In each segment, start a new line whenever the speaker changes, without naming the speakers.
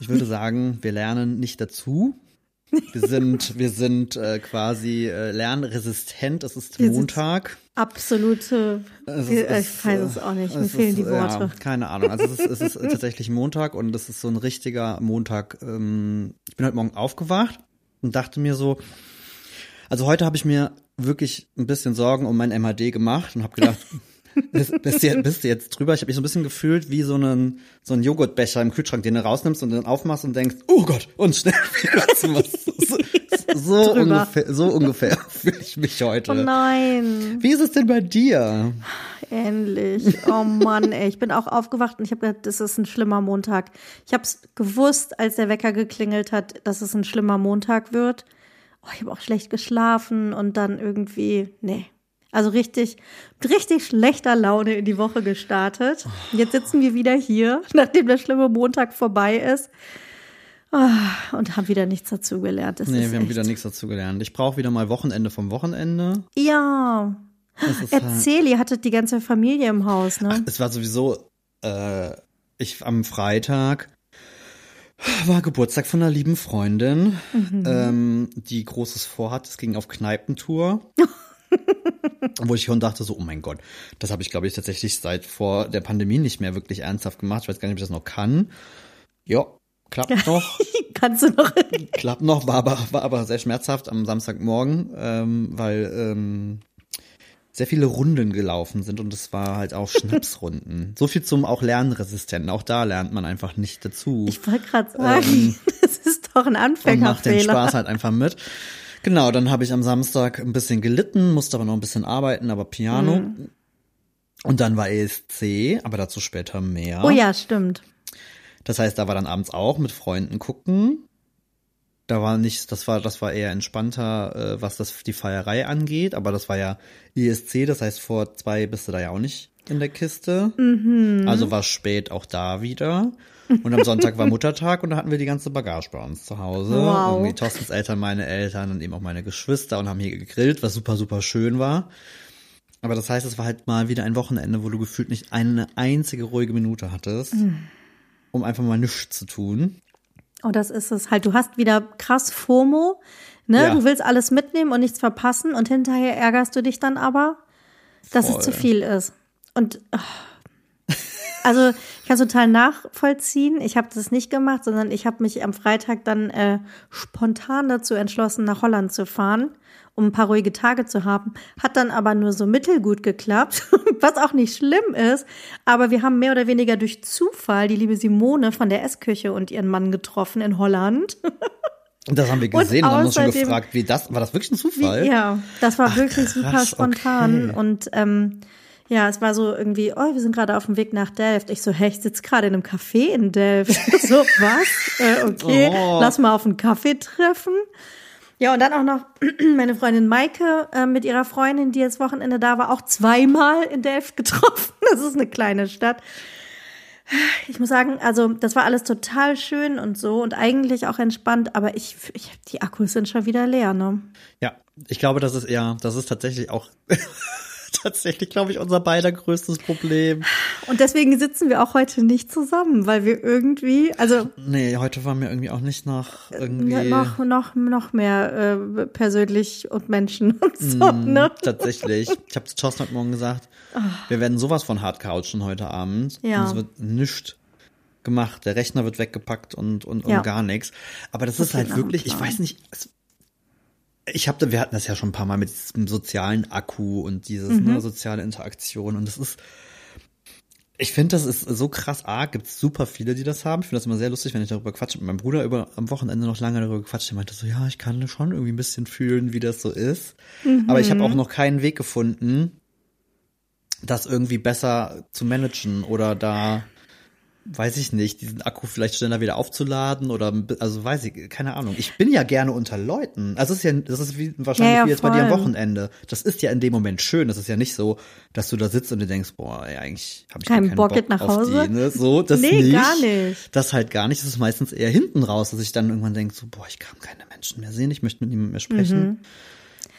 Ich würde sagen, wir lernen nicht dazu. Wir sind, wir sind äh, quasi äh, lernresistent. Es ist
Wir
Montag.
Absolute,
Es
ich
ist- es,
weiß
äh,
es auch nicht, mir fehlen
ist,
die Worte.
Ja, keine Ahnung. Also es ist, es ist tatsächlich Montag und es ist so ein richtiger Montag. Ähm, ich bin heute Morgen aufgewacht und dachte mir so, also heute habe ich mir wirklich ein bisschen Sorgen um mein MHD gemacht und habe gedacht, bist, bist, du, jetzt- bist du jetzt drüber? Ich habe mich so ein bisschen gefühlt wie so einen so einen Joghurtbecher im Kühlschrank, den du rausnimmst und dann aufmachst und denkst, oh Gott, und schnell wieder zu was. So, so ungefähr, so ungefähr fühle ich mich heute.
Oh nein,
Wie ist es denn bei dir?
endlich. Oh Mann, ey. Ich bin auch aufgewacht und ich habe gedacht, das ist ein schlimmer Montag. Ich habe es gewusst, als der Wecker geklingelt hat, dass es ein schlimmer Montag wird. Oh, ich habe auch schlecht geschlafen und dann irgendwie, nee. Also richtig, mit richtig schlechter Laune in die Woche gestartet. Jetzt sitzen wir wieder hier, nachdem der schlimme Montag vorbei ist. Ah, Und haben wieder nichts dazugelernt. Das
Nee, wir haben
echt-
wieder nichts dazu gelernt. Ich brauche wieder mal Wochenende vom Wochenende.
Ja.
Ist halt,
Erzähl, ihr hattet die ganze Familie im Haus, ne?
es war sowieso, äh, ich am Freitag war Geburtstag von einer lieben Freundin,
Mhm.
ähm, die Großes vorhat. Es ging auf Kneipentour. Wo ich schon dachte, so, oh mein Gott, das habe ich, glaube ich, tatsächlich seit vor der Pandemie nicht mehr wirklich ernsthaft gemacht. Ich weiß gar nicht, ob ich das noch kann. Ja, klappt noch.
Kannst du noch?
klappt noch, war aber, war aber sehr schmerzhaft am Samstagmorgen, ähm, weil ähm, sehr viele Runden gelaufen sind und es war halt auch Schnapsrunden. so viel zum auch Lernresistenten. Auch da lernt man einfach nicht dazu.
Ich wollte gerade sagen, das ist doch ein
und macht den
Anfängerfehler.
Spaß halt einfach mit. Genau, dann habe ich am Samstag ein bisschen gelitten, musste aber noch ein bisschen arbeiten, aber Piano.
Mhm.
Und dann war ESC, aber dazu später mehr.
Oh ja, stimmt.
Das heißt, da war dann abends auch mit Freunden gucken. Da war nicht, das war, das war eher entspannter, äh, was das die Feierei angeht, aber das war ja ESC, das heißt, vor zwei bist du da ja auch nicht in der Kiste.
Mhm.
Also war spät auch da wieder. Und am Sonntag war Muttertag und da hatten wir die ganze Bagage bei uns zu Hause.
Wow.
Irgendwie Thorstens Eltern, meine Eltern und eben auch meine Geschwister und haben hier gegrillt, was super, super schön war. Aber das heißt, es war halt mal wieder ein Wochenende, wo du gefühlt nicht eine einzige ruhige Minute hattest,
Mhm.
um einfach mal nichts zu tun.
Oh, das ist es halt. Du hast wieder krass FOMO, ne?
Ja.
Du willst alles mitnehmen und nichts verpassen und hinterher ärgerst du dich dann aber, dass
Voll.
es zu viel ist. Und ah. Also ich kann es total nachvollziehen. Ich habe das nicht gemacht, sondern ich habe mich am Freitag dann äh, spontan dazu entschlossen, nach Holland zu fahren, um ein paar ruhige Tage zu haben. Hat dann aber nur so mittelgut geklappt, was auch nicht schlimm ist. Aber wir haben mehr oder weniger durch Zufall die liebe Simone von der Essküche und ihren Mann getroffen in Holland.
Und das haben wir gesehen und, haben uns schon gefragt, wie das, war das wirklich ein Zufall?
Ja, das war wirklich
krass,
super spontan.
okay.
Und ähm, ja, es war so irgendwie, oh, wir sind gerade auf dem Weg nach Delft. Ich so, hey, ich sitze gerade in einem Café in Delft. so, was? Äh, okay,
Oh.
lass mal auf einen Kaffee treffen. Ja, und dann auch noch meine Freundin Maike äh, mit ihrer Freundin, die jetzt Wochenende da war, auch zweimal in Delft getroffen. Das ist eine kleine Stadt. Ich muss sagen, also das war alles total schön und so und eigentlich auch entspannt, aber ich, ich die Akkus sind schon wieder leer, ne?
Ja, ich glaube, das ist eher, das ist tatsächlich auch tatsächlich, glaube ich, unser beider größtes Problem.
Und deswegen sitzen wir auch heute nicht zusammen, weil wir irgendwie, also
Nee, heute war mir irgendwie auch nicht nach irgendwie.
noch, noch, noch mehr äh, persönlich und Menschen und so,
Mm,
ne?
Tatsächlich. Ich habe zu Thorsten heute Morgen gesagt, wir werden sowas von hart couchen heute Abend.
Ja.
Und es wird nichts gemacht. Der Rechner wird weggepackt und, und, und
Ja.
gar nichts. Aber das,
Das
ist halt wirklich, ich weiß nicht, es, ich habe, wir hatten das ja schon ein paar Mal mit diesem sozialen Akku und dieses
Mhm.
ne, soziale Interaktion und das ist, ich finde, das ist so krass arg. Gibt super viele, die das haben. Ich finde das immer sehr lustig, wenn ich darüber quatsche. Mit meinem Bruder über am Wochenende noch lange darüber quatscht. Der meinte so, ja, ich kann schon irgendwie ein bisschen fühlen, wie das so ist. Aber ich habe auch noch keinen Weg gefunden, das irgendwie besser zu managen oder da, weiß ich nicht, diesen Akku vielleicht schneller wieder aufzuladen oder, also weiß ich, keine Ahnung. Ich bin ja gerne unter Leuten. Also es ist ja, das ist wie, wahrscheinlich
Ja, ja,
wie jetzt bei dir am
voll.
Wochenende. Das ist ja in dem Moment schön. Das ist ja nicht so, dass du da sitzt und dir denkst, boah, ey, eigentlich habe ich
Kein
keinen
Bock,
Bock
nach Hause?
die, ne? So, das
Nee,
nicht.
gar nicht.
Das halt gar nicht. Das ist meistens eher hinten raus, dass ich dann irgendwann denke, so, boah, ich kann keine Menschen mehr sehen, ich möchte mit niemandem mehr sprechen.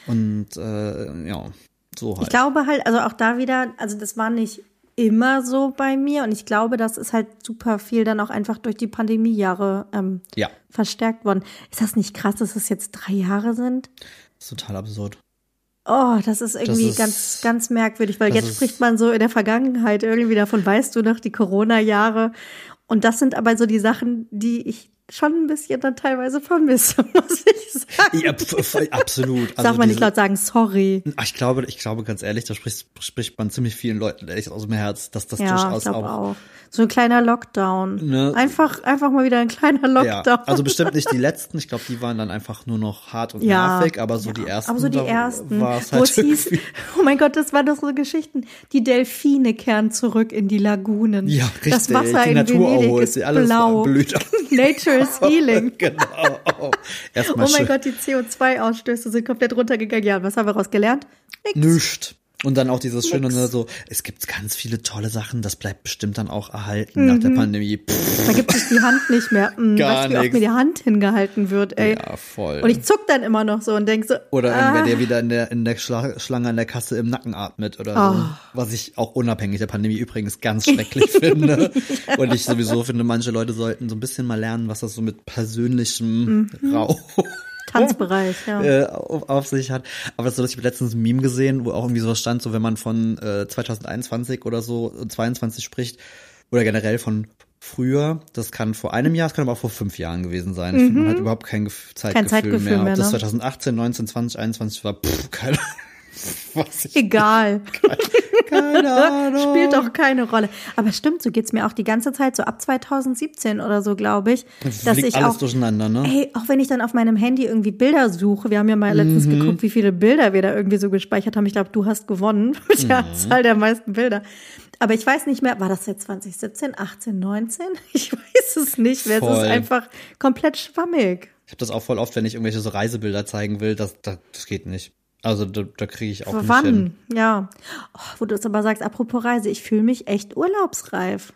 Und äh, ja, so halt.
Ich glaube halt, also auch da wieder, also das war nicht immer so bei mir und ich glaube, das ist halt super viel dann auch einfach durch die Pandemiejahre ähm,
Ja.
verstärkt worden. Ist das nicht krass, dass es jetzt drei Jahre sind?
Das ist total absurd.
Oh, das ist irgendwie
ist-
ganz, ganz merkwürdig, weil
das
jetzt
ist-
spricht man so in der Vergangenheit irgendwie davon, weißt du noch, die Corona-Jahre. Und das sind aber so die Sachen, die ich schon ein bisschen dann teilweise vermisse, muss ich sagen.
Ja, absolut. Also
Darf man nicht laut sagen, sorry.
Ich glaube, ich glaube ganz ehrlich, da spricht, spricht man ziemlich vielen Leuten ehrlich aus dem Herz, dass das
Ja, ich
durchaus
glaube
auch.
auch. So ein kleiner Lockdown.
Ne?
Einfach, einfach mal wieder ein kleiner
Ja,
Lockdown.
also bestimmt nicht die letzten. Ich glaube, die waren dann einfach nur noch hart und
Ja,
nervig, aber so
ja,
die ersten.
Aber so die ersten, wo
halt
es hieß, oh mein Gott, das waren doch so Geschichten. Die Delfine kehren zurück in die Lagunen.
Ja, richtig.
Das Wasser
die
in
Natur
Venedig
erholt
ist blau.
blüht.
Nature is healing.
genau. Erstmal
Oh mein
schön.
Gott, die CO2-Ausstöße sind komplett runtergegangen. Ja, was haben wir raus gelernt? Nix.
Und dann auch dieses Schöne, ne, so, es gibt ganz viele tolle Sachen, das bleibt bestimmt dann auch erhalten nach der Pandemie. Pff,
Da gibt sich die Hand nicht mehr. Hm,
Gar
weißt du, wie oft mir die Hand hingehalten wird, ey.
ja, voll.
Und ich zuck dann immer noch so und denk so,
oder
ah,
irgendwer, der wieder in der, in der Schla Schlange an der Kasse im Nacken atmet oder so.
Oh.
Was ich auch unabhängig der Pandemie übrigens ganz schrecklich finde. Und ich sowieso finde, manche Leute sollten so ein bisschen mal lernen, was das so mit persönlichem
Mhm.
Rauch
Tanzbereich, ja.
äh, auf, auf sich hat. Aber das ist so, ich habe letztens ein Meme gesehen, wo auch irgendwie so stand, so wenn man von äh, 2021 oder so äh, 22 spricht oder generell von früher, das kann vor einem Jahr, das kann aber auch vor fünf Jahren gewesen sein. Ich finde, man hat überhaupt kein Gef Zeitgefühl,
Mhm. Zeitgefühl
mehr. Ob
mehr,
das
ne?
2018, 19, 20, 21 war, pff, keine ich,
Egal.
keine Ahnung.
Spielt doch keine Rolle. Aber stimmt, so geht's mir auch die ganze Zeit, so ab 2017 oder so, glaube ich,
Das
dass ich
alles
auch
durcheinander, ne?
Ey, auch wenn ich dann auf meinem Handy irgendwie Bilder suche, wir haben ja mal letztens
Mhm.
geguckt, wie viele Bilder wir da irgendwie so gespeichert haben. Ich glaube, du hast gewonnen mit der
Mhm.
Zahl der meisten Bilder. Aber ich weiß nicht mehr, war das jetzt 2017, 18, 19? Ich weiß es nicht mehr. Es ist einfach komplett schwammig.
Ich habe das auch voll oft, wenn ich irgendwelche so Reisebilder zeigen will, das, das, das geht nicht. Also da, da kriege ich auch nicht hin.
Wann? Ja. Oh, wo du es aber sagst, apropos Reise, ich fühle mich echt urlaubsreif.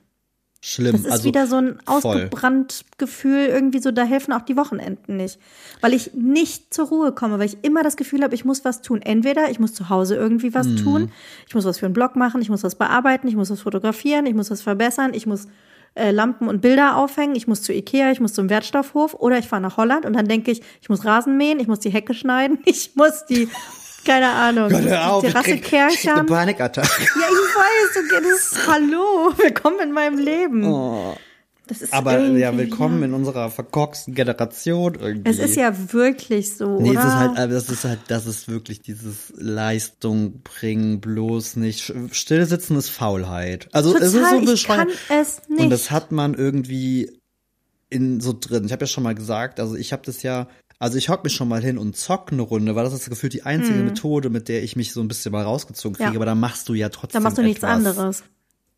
Schlimm.
Das ist
also,
wieder so ein ausgebrannt Gefühl, irgendwie so, da helfen auch die Wochenenden nicht. Weil ich nicht zur Ruhe komme, weil ich immer das Gefühl habe, ich muss was tun. Entweder ich muss zu Hause irgendwie was
Mhm.
tun, ich muss was für einen Blog machen, ich muss was bearbeiten, ich muss was fotografieren, ich muss was verbessern, ich muss äh, Lampen und Bilder aufhängen, ich muss zu Ikea, ich muss zum Wertstoffhof oder ich fahre nach Holland und dann denke ich, ich muss Rasen mähen, ich muss die Hecke schneiden, ich muss die, keine Ahnung,
Gott, hör auf, ich
Terrasse
ich krieg eine
kärchern.
Panikattacke.
Ja, ich weiß, okay, das ist, hallo, willkommen in meinem Leben. Das ist.
Aber
irgendwie,
ja, willkommen in unserer verkorksten Generation irgendwie.
Es ist ja wirklich so,
Nee,
oder?
es ist halt, äh, das ist halt, das ist wirklich dieses Leistung bringen, bloß nicht. Stillsitzen ist Faulheit. Also es ist
Total,
so
ich
bescheuert.
kann es nicht.
Und das hat man irgendwie in so drin. Ich habe ja schon mal gesagt, also ich habe das ja, also ich hock mich schon mal hin und zock eine Runde, weil das ist gefühlt die einzige Methode, mit der ich mich so ein bisschen mal rausgezogen kriege.
Ja.
Aber da machst du ja trotzdem
da machst du nichts
etwas.
anderes.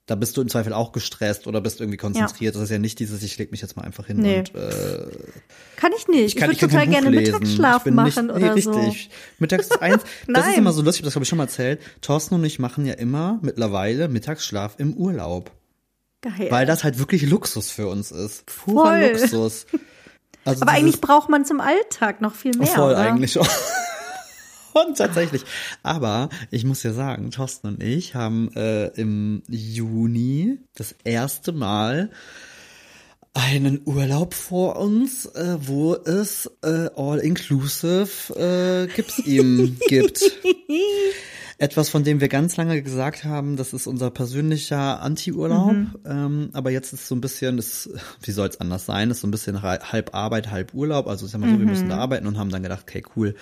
Da bist du im Zweifel auch gestresst oder bist irgendwie konzentriert. Das ist ja nicht dieses, ich leg mich jetzt mal einfach hin
Nee.
und äh,
Kann ich nicht. Ich,
kann,
würde
kann
total gerne
lesen.
Mittagsschlaf
Ich
machen
nicht,
oder
nee,
so.
richtig. Mittags ist eins. das ist immer so lustig, das habe ich schon mal erzählt. Thorsten und ich machen ja immer mittlerweile Mittagsschlaf im Urlaub.
Geil.
Weil das halt wirklich Luxus für uns ist. Purer
Voll.
Luxus. Also
Aber eigentlich braucht man zum Alltag noch viel mehr.
Voll
oder?
eigentlich Und tatsächlich. Aber ich muss ja sagen, Thorsten und ich haben äh, im Juni das erste Mal einen Urlaub vor uns, äh, wo es äh, all-inclusive äh, Gips ihm gibt. Etwas, von dem wir ganz lange gesagt haben, das ist unser persönlicher Anti-Urlaub. Ähm, aber jetzt ist so ein bisschen, das, wie soll es anders sein, ist so ein bisschen hal- halb Arbeit, halb Urlaub. Also ist ja mal so, wir müssen da arbeiten und haben dann gedacht, okay, cool,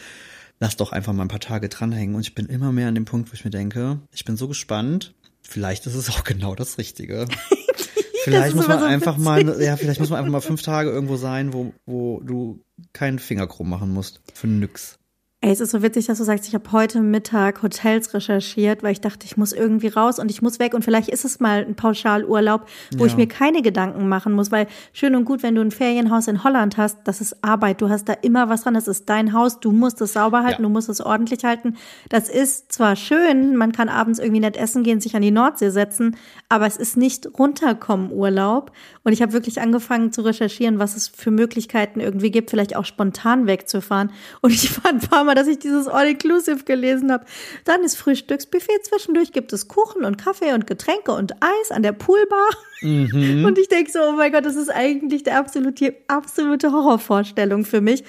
lass doch einfach mal ein paar Tage dranhängen. Und ich bin immer mehr an dem Punkt, wo ich mir denke, ich bin so gespannt. Vielleicht ist es auch genau das Richtige. Vielleicht muss man
so
einfach mal, ja, vielleicht muss man einfach mal fünf Tage irgendwo sein, wo, wo du keinen Finger krumm machen musst. Für nix.
Ey, es ist so witzig, dass du sagst, ich habe heute Mittag Hotels recherchiert, weil ich dachte, ich muss irgendwie raus und ich muss weg. Und vielleicht ist es mal ein Pauschalurlaub, wo
Ja.
ich mir keine Gedanken machen muss, weil schön und gut, wenn du ein Ferienhaus in Holland hast, das ist Arbeit, du hast da immer was dran, das ist dein Haus, du musst es sauber halten,
Ja.
du musst es ordentlich halten. Das ist zwar schön, man kann abends irgendwie nett essen gehen, sich an die Nordsee setzen, aber es ist nicht runterkommen Urlaub. Und ich habe wirklich angefangen zu recherchieren, was es für Möglichkeiten irgendwie gibt, vielleicht auch spontan wegzufahren. Und ich war ein paar Mal, dass ich dieses All-Inclusive gelesen habe. Dann ist Frühstücksbuffet. Zwischendurch gibt es Kuchen und Kaffee und Getränke und Eis an der Poolbar. Mhm. Und ich denke so, oh mein Gott, das ist eigentlich die absolute, absolute Horrorvorstellung für mich.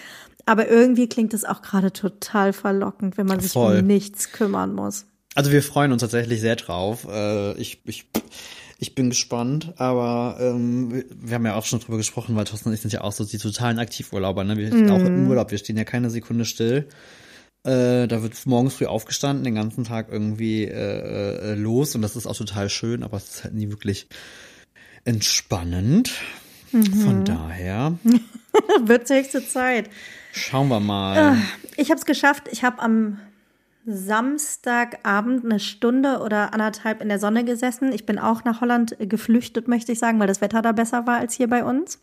Aber irgendwie klingt es auch gerade total verlockend, wenn man sich Voll. um nichts kümmern muss.
Also wir freuen uns tatsächlich sehr drauf. Äh, ich, ich, ich bin gespannt, aber ähm, wir haben ja auch schon drüber gesprochen, weil Thorsten und ich sind ja auch so die totalen Aktivurlauber, ne? Wir sind mm. auch im Urlaub, wir stehen ja keine Sekunde still. Äh, da wird morgens früh aufgestanden, den ganzen Tag irgendwie äh, äh, los und das ist auch total schön, aber es ist halt nie wirklich entspannend. Mhm. Von daher.
wird höchste Zeit.
Schauen wir mal.
Äh, ich habe es geschafft. Ich habe am Samstagabend eine Stunde oder anderthalb in der Sonne gesessen. Ich bin auch nach Holland geflüchtet, möchte ich sagen, weil das Wetter da besser war als hier bei uns.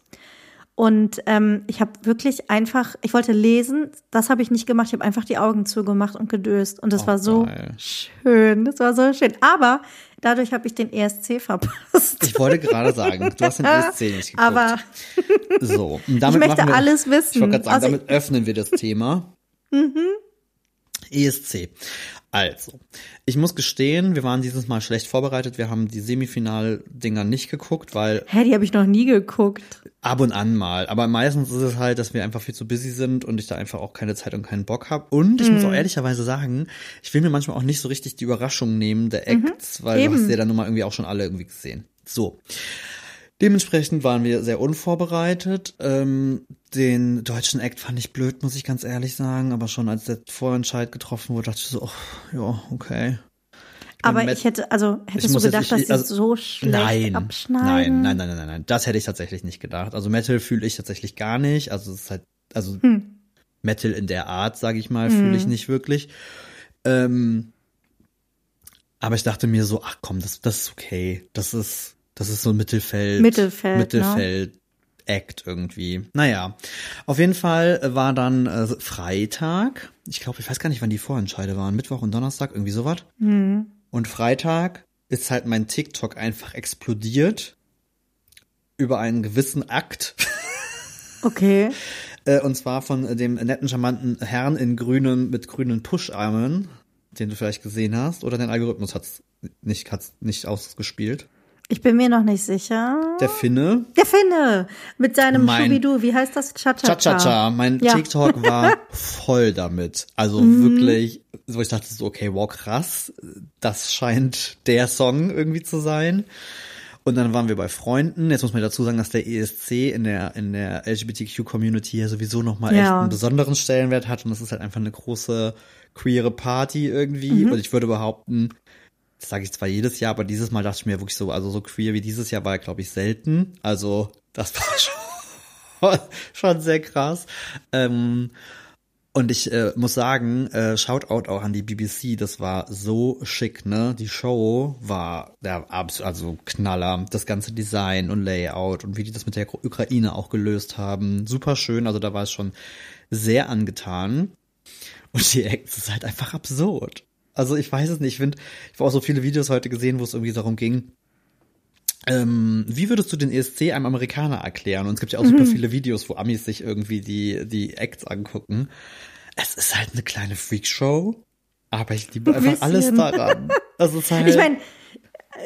Und ähm, ich habe wirklich einfach, ich wollte lesen, das habe ich nicht gemacht. Ich habe einfach die Augen zugemacht und gedöst. Und das oh, war so geil. schön. Das war so schön. Aber dadurch habe ich den ESC verpasst.
Ich wollte gerade sagen, du hast den ESC nicht geguckt.
Aber
so,
und damit ich möchte wir, alles wissen.
Ich wollte gerade sagen, also, damit öffnen wir das Thema. mhm. ESC. Also, ich muss gestehen, wir waren dieses Mal schlecht vorbereitet. Wir haben die Semifinal-Dinger nicht geguckt, weil.
Hä, die habe ich noch nie geguckt.
Ab und an mal. Aber meistens ist es halt, dass wir einfach viel zu busy sind und ich da einfach auch keine Zeit und keinen Bock habe. Und ich mm. muss auch ehrlicherweise sagen, ich will mir manchmal auch nicht so richtig die Überraschung nehmen der mhm. Acts, mhm, weil eben. du hast ja dann nun mal irgendwie auch schon alle irgendwie gesehen. So. Dementsprechend waren wir sehr unvorbereitet. Ähm, den deutschen Act fand ich blöd, muss ich ganz ehrlich sagen. Aber schon als der Vorentscheid getroffen wurde, dachte ich so, oh, ja, okay.
Ich aber ich hätte, also hättest du gedacht, jetzt, ich, dass sie also, so schlecht
nein,
abschneiden?
Nein, nein, nein, nein, nein, das hätte ich tatsächlich nicht gedacht. Also Metal fühle ich tatsächlich gar nicht. Also es ist halt, also hm. Metal in der Art, sage ich mal, hm. fühle ich nicht wirklich. Ähm, aber ich dachte mir so, ach komm, das, das ist okay. Das ist, das ist so ein Mittelfeld.
Mittelfeld.
Mittelfeld. Ne? Act irgendwie. Naja, auf jeden Fall war dann äh, Freitag. Ich glaube, ich weiß gar nicht, wann die Vorentscheide waren. Mittwoch und Donnerstag, irgendwie sowas. Mhm. Und Freitag ist halt mein TikTok einfach explodiert über einen gewissen Akt.
Okay.
Äh, und zwar von dem netten, charmanten Herrn in grünen, mit grünen Pusharmen, den du vielleicht gesehen hast. Oder dein Algorithmus hat's nicht, hat's nicht ausgespielt.
Ich bin mir noch nicht sicher.
Der Finne.
Der Finne mit seinem mein, Schubidu. Wie heißt das? Cha-cha-cha.
Cha-cha-cha. Mein ja. TikTok war voll damit. Also mhm. wirklich, so ich dachte so, okay, wow, krass. Das scheint der Song irgendwie zu sein. Und dann waren wir bei Freunden. Jetzt muss man dazu sagen, dass der ESC in der, in der LGBTQ-Community ja sowieso nochmal ja. echt einen besonderen Stellenwert hat. Und das ist halt einfach eine große queere Party irgendwie. Mhm. Und ich würde behaupten, das sage ich zwar jedes Jahr, aber dieses Mal dachte ich mir wirklich so, also so queer wie dieses Jahr war, glaube ich, selten. Also das war schon, schon sehr krass. Ähm, und ich äh, muss sagen, äh, Shoutout auch an die BBC, das war so schick, ne? Die Show war der absolut, also Knaller, das ganze Design und Layout und wie die das mit der Ukraine auch gelöst haben, super schön. Also da war es schon sehr angetan. Und die Acts ist halt einfach absurd. Also ich weiß es nicht. Ich finde, ich habe auch so viele Videos heute gesehen, wo es irgendwie darum ging, ähm, wie würdest du den ESC einem Amerikaner erklären? Und es gibt ja auch mhm. super viele Videos, wo Amis sich irgendwie die, die Acts angucken. Es ist halt eine kleine Freakshow, aber ich liebe einfach alles daran.
Also es ist halt, ich meine,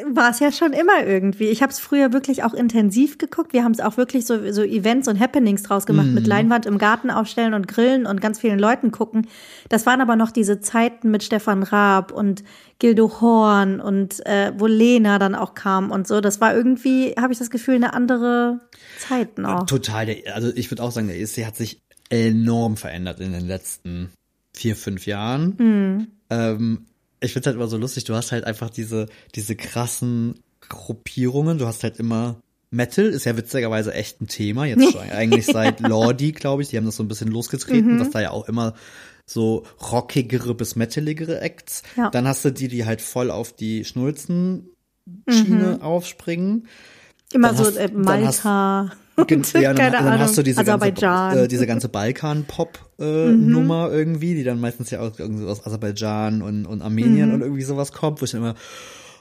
war es ja schon immer irgendwie. Ich habe es früher wirklich auch intensiv geguckt. Wir haben es auch wirklich so, so Events und Happenings draus gemacht, mm. mit mhm. Leinwand im Garten aufstellen und grillen und ganz vielen Leuten gucken. Das waren aber noch diese Zeiten mit Stefan Raab und Gildo Horn und äh, wo Lena dann auch kam und so. Das war irgendwie, habe ich das Gefühl, eine andere Zeit noch.
Total. Also ich würde auch sagen, der ESC hat sich enorm verändert in den letzten vier, fünf Jahren. Mm. Ähm, ich find's halt immer so lustig, du hast halt einfach diese, diese krassen Gruppierungen, du hast halt immer Metal ist ja witzigerweise echt ein Thema, jetzt schon eigentlich seit Lordi, glaube ich, die haben das so ein bisschen losgetreten, mhm. dass da ja auch immer so rockigere bis metaligere Acts. Ja. Dann hast du die, die halt voll auf die Schnulzen-Schiene mhm. aufspringen.
Immer dann so hast, äh, Malta.
Und, ja, dann, dann hast du diese ganze, äh, diese ganze Balkan-Pop-Nummer äh, mhm. irgendwie, die dann meistens ja auch irgendwie aus Aserbaidschan und, und Armenien mhm. und irgendwie sowas kommt, wo ich dann immer,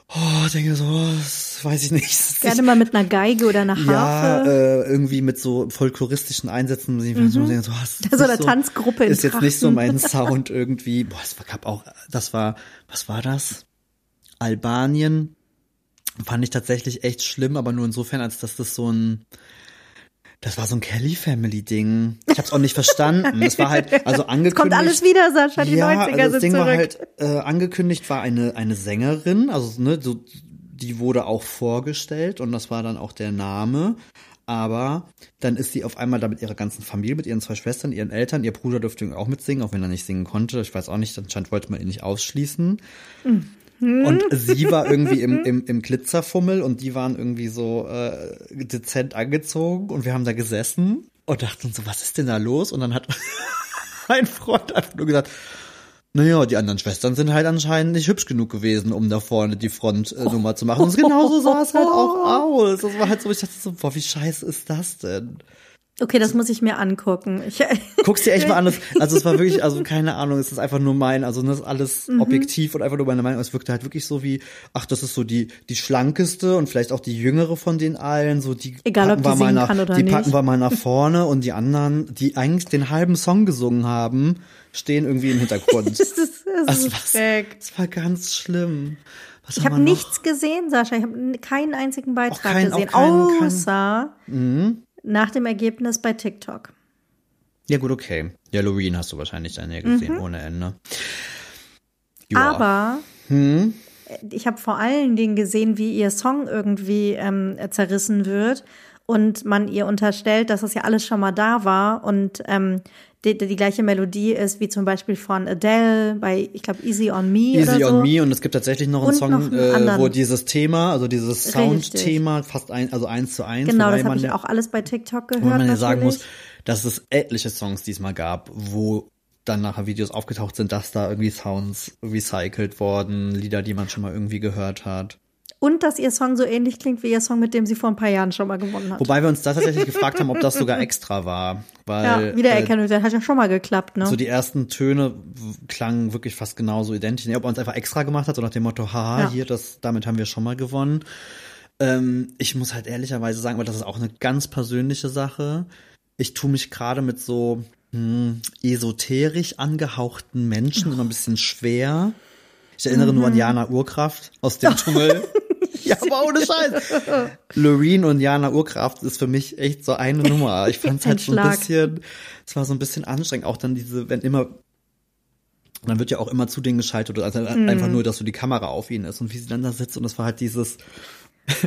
Oh, denke so, das weiß ich nicht.
Gerne mal mit einer Geige oder einer
Ja,
Harfe.
äh, irgendwie mit so folkloristischen Einsätzen. Mhm. so, denke, so, das ist
So Tanzgruppe
Ist jetzt nicht so mein Sound irgendwie. Boah, es gab auch, das war, was war das? Albanien fand ich tatsächlich echt schlimm, aber nur insofern, als dass das so ein, das war so ein Kelly Family Ding. Ich hab's auch nicht verstanden. Es war halt, also angekündigt.
Kommt alles wieder, Sascha, die
ja,
90er
also das
sind
Ding
zurück.
war halt äh, angekündigt war eine eine Sängerin, also ne, so die wurde auch vorgestellt und das war dann auch der Name. Aber dann ist sie auf einmal da mit ihrer ganzen Familie, mit ihren zwei Schwestern, ihren Eltern, ihr Bruder durfte auch mitsingen, auch wenn er nicht singen konnte. Ich weiß auch nicht, anscheinend wollte man ihn nicht ausschließen. Und sie war irgendwie im, im, im Glitzerfummel und die waren irgendwie so äh, dezent angezogen und wir haben da gesessen und dachten so, was ist denn da los? Und dann hat mein Freund einfach nur gesagt, naja, die anderen Schwestern sind halt anscheinend nicht hübsch genug gewesen, um da vorne die Frontnummer zu machen. Und genauso sah es halt auch aus. Das war halt so, ich dachte so, boah, wie scheiße ist das denn?
Okay, das muss ich mir angucken. Ich,
Guck's dir echt mal an. Das, also es war wirklich, also keine Ahnung, es ist einfach nur mein, also das ist alles
Mhm.
objektiv und einfach nur meine Meinung. Es wirkte halt wirklich so wie, ach, das ist so die die schlankeste und vielleicht auch die jüngere von den allen. So die
Egal, ob
packen wir
die
mal
singen
nach, die packen
nicht.
wir mal nach vorne und die anderen, die eigentlich den halben Song gesungen haben, stehen irgendwie im Hintergrund.
das ist, das
Also
ist
was?
schräg.
Das war ganz schlimm. Was
Ich habe
wir
nichts gesehen, Sascha. Ich habe keinen einzigen Beitrag
kein-
gesehen,
kein- kein-
außer nach dem Ergebnis bei TikTok.
Ja gut, okay. Ja, Loreen hast du wahrscheinlich dann ja gesehen, ohne Ende.
Mhm. Aber
Hm?
ich habe vor allen Dingen gesehen, wie ihr Song irgendwie ähm, zerrissen wird und man ihr unterstellt, dass das ja alles schon mal da war und ähm, die, die gleiche Melodie ist wie zum Beispiel von Adele bei, ich glaube, Easy on Me
Easy
oder so.
on Me und es gibt tatsächlich noch einen
Und
Song,
noch einen
äh, wo dieses Thema, also dieses. Soundthema fast ein, also eins zu eins,
Genau, das habe ich auch alles bei TikTok gehört.
man ja sagen muss, dass es etliche Songs diesmal gab, wo dann nachher Videos aufgetaucht sind, dass da irgendwie Sounds recycelt worden, Lieder, die man schon mal irgendwie gehört hat.
Und dass ihr Song so ähnlich klingt wie ihr Song, mit dem sie vor ein paar Jahren schon mal gewonnen hat.
Wobei wir uns da tatsächlich gefragt haben, ob das sogar extra war, weil
ja,
äh,
Wiedererkennung, das hat ja schon mal geklappt, ne?
so die ersten Töne klangen wirklich fast genauso identisch. Nee, ob er uns einfach extra gemacht hat, so nach dem Motto, haha,
Ja.
hier, das, damit haben wir schon mal gewonnen. Ähm, ich muss halt ehrlicherweise sagen, weil das ist auch eine ganz persönliche Sache. Ich tue mich gerade mit so hm, esoterisch angehauchten Menschen immer ein bisschen schwer. Ich erinnere nur an
Mhm.
Jana Urkraft aus dem Tunnel. Ja, aber ohne Scheiß. Loreen und Jana Urkraft ist für mich echt so eine Nummer. Ich fand es halt so ein bisschen, es war so ein bisschen anstrengend. Auch dann diese, wenn immer dann wird ja auch immer zu denen geschaltet, also
Mhm.
einfach nur, dass so die Kamera auf ihnen ist und wie sie dann da sitzt und das war halt dieses,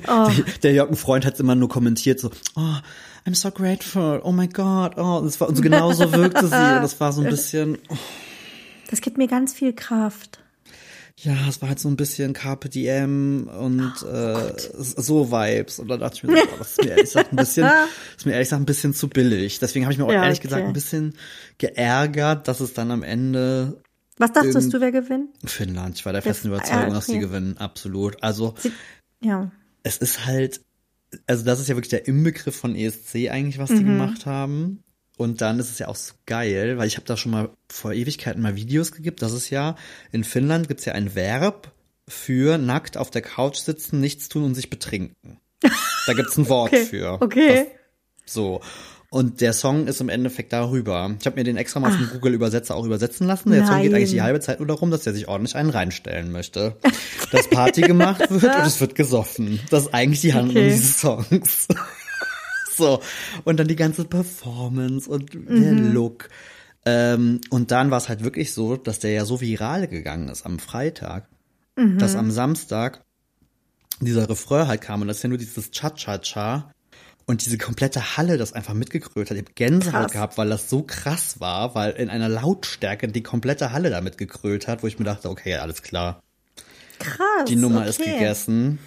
Oh.
der, der Jörgen Freund hat immer nur kommentiert so, oh, I'm so grateful, oh my God, oh, und, das war, und so genau so wirkte sie und das war so ein bisschen, oh,
Das gibt mir ganz viel Kraft.
Ja, es war halt so ein bisschen Carpe Diem und
Oh
äh, so Vibes und dann dachte ich mir, so, oh, das ist mir ehrlich gesagt ein bisschen, ist mir ehrlich gesagt ein bisschen zu billig. Deswegen habe ich mir auch
Ja,
ehrlich
okay.
gesagt ein bisschen geärgert, dass es dann am Ende
Was dachtest du, wer gewinnt?
Finnland, ich war der
Das-
festen Überzeugung,
ah,
dass die
okay.
gewinnen, absolut. Also
Ja.
es ist halt, also das ist ja wirklich der Inbegriff von ESC eigentlich, was die gemacht haben. Und dann ist es ja auch so geil, weil ich habe da schon mal vor Ewigkeiten mal Videos gegeben. Das ist ja, in Finnland gibt's ja ein Verb für nackt auf der Couch sitzen, nichts tun und sich betrinken. Da gibt's ein Wort
Okay.
für.
Okay.
Das, so. Und der Song ist im Endeffekt darüber. Ich habe mir den extra mal vom Google Übersetzer auch übersetzen lassen. Der Song geht
Nein.
eigentlich die halbe Zeit nur darum, dass er sich ordentlich einen reinstellen möchte. Dass Party gemacht wird und es wird gesoffen. Das ist eigentlich die Handlung
Okay.
dieses Songs. So. Und dann die ganze Performance und der
Mhm.
Look. Ähm, und dann war es halt wirklich so, dass der ja so viral gegangen ist am Freitag,
Mhm.
dass am Samstag dieser Refrain halt kam und das ist ja nur dieses Cha-Cha-Cha und diese komplette Halle das einfach mitgekrölt hat. Ich habe Gänsehaut
Krass.
gehabt, weil das so krass war, weil in einer Lautstärke die komplette Halle damit gekrölt hat, wo ich mir dachte, okay, alles klar,
Krass.
die Nummer
okay.
ist gegessen.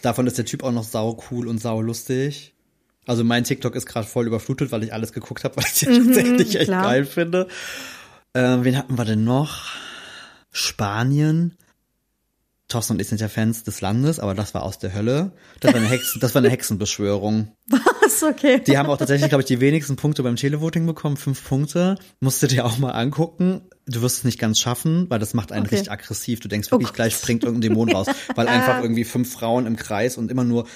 Davon ist der Typ auch noch sau cool und sau lustig. Also mein TikTok ist gerade voll überflutet, weil ich alles geguckt habe, weil ich den tatsächlich echt
klar.
geil finde. Ähm, wen hatten wir denn noch? Spanien. Thorsten und ich sind ja Fans des Landes, aber das war aus der Hölle. Das war eine, Hexen, das war eine Hexenbeschwörung. Was?
Okay.
Die haben auch tatsächlich, glaube ich, die wenigsten Punkte beim Televoting bekommen. Fünf Punkte. Musst du dir auch mal angucken. Du wirst es nicht ganz schaffen, weil das macht einen
Okay.
richtig aggressiv. Du denkst wirklich,
Oh
gleich springt irgendein Dämon raus. Weil einfach irgendwie fünf Frauen im Kreis und immer nur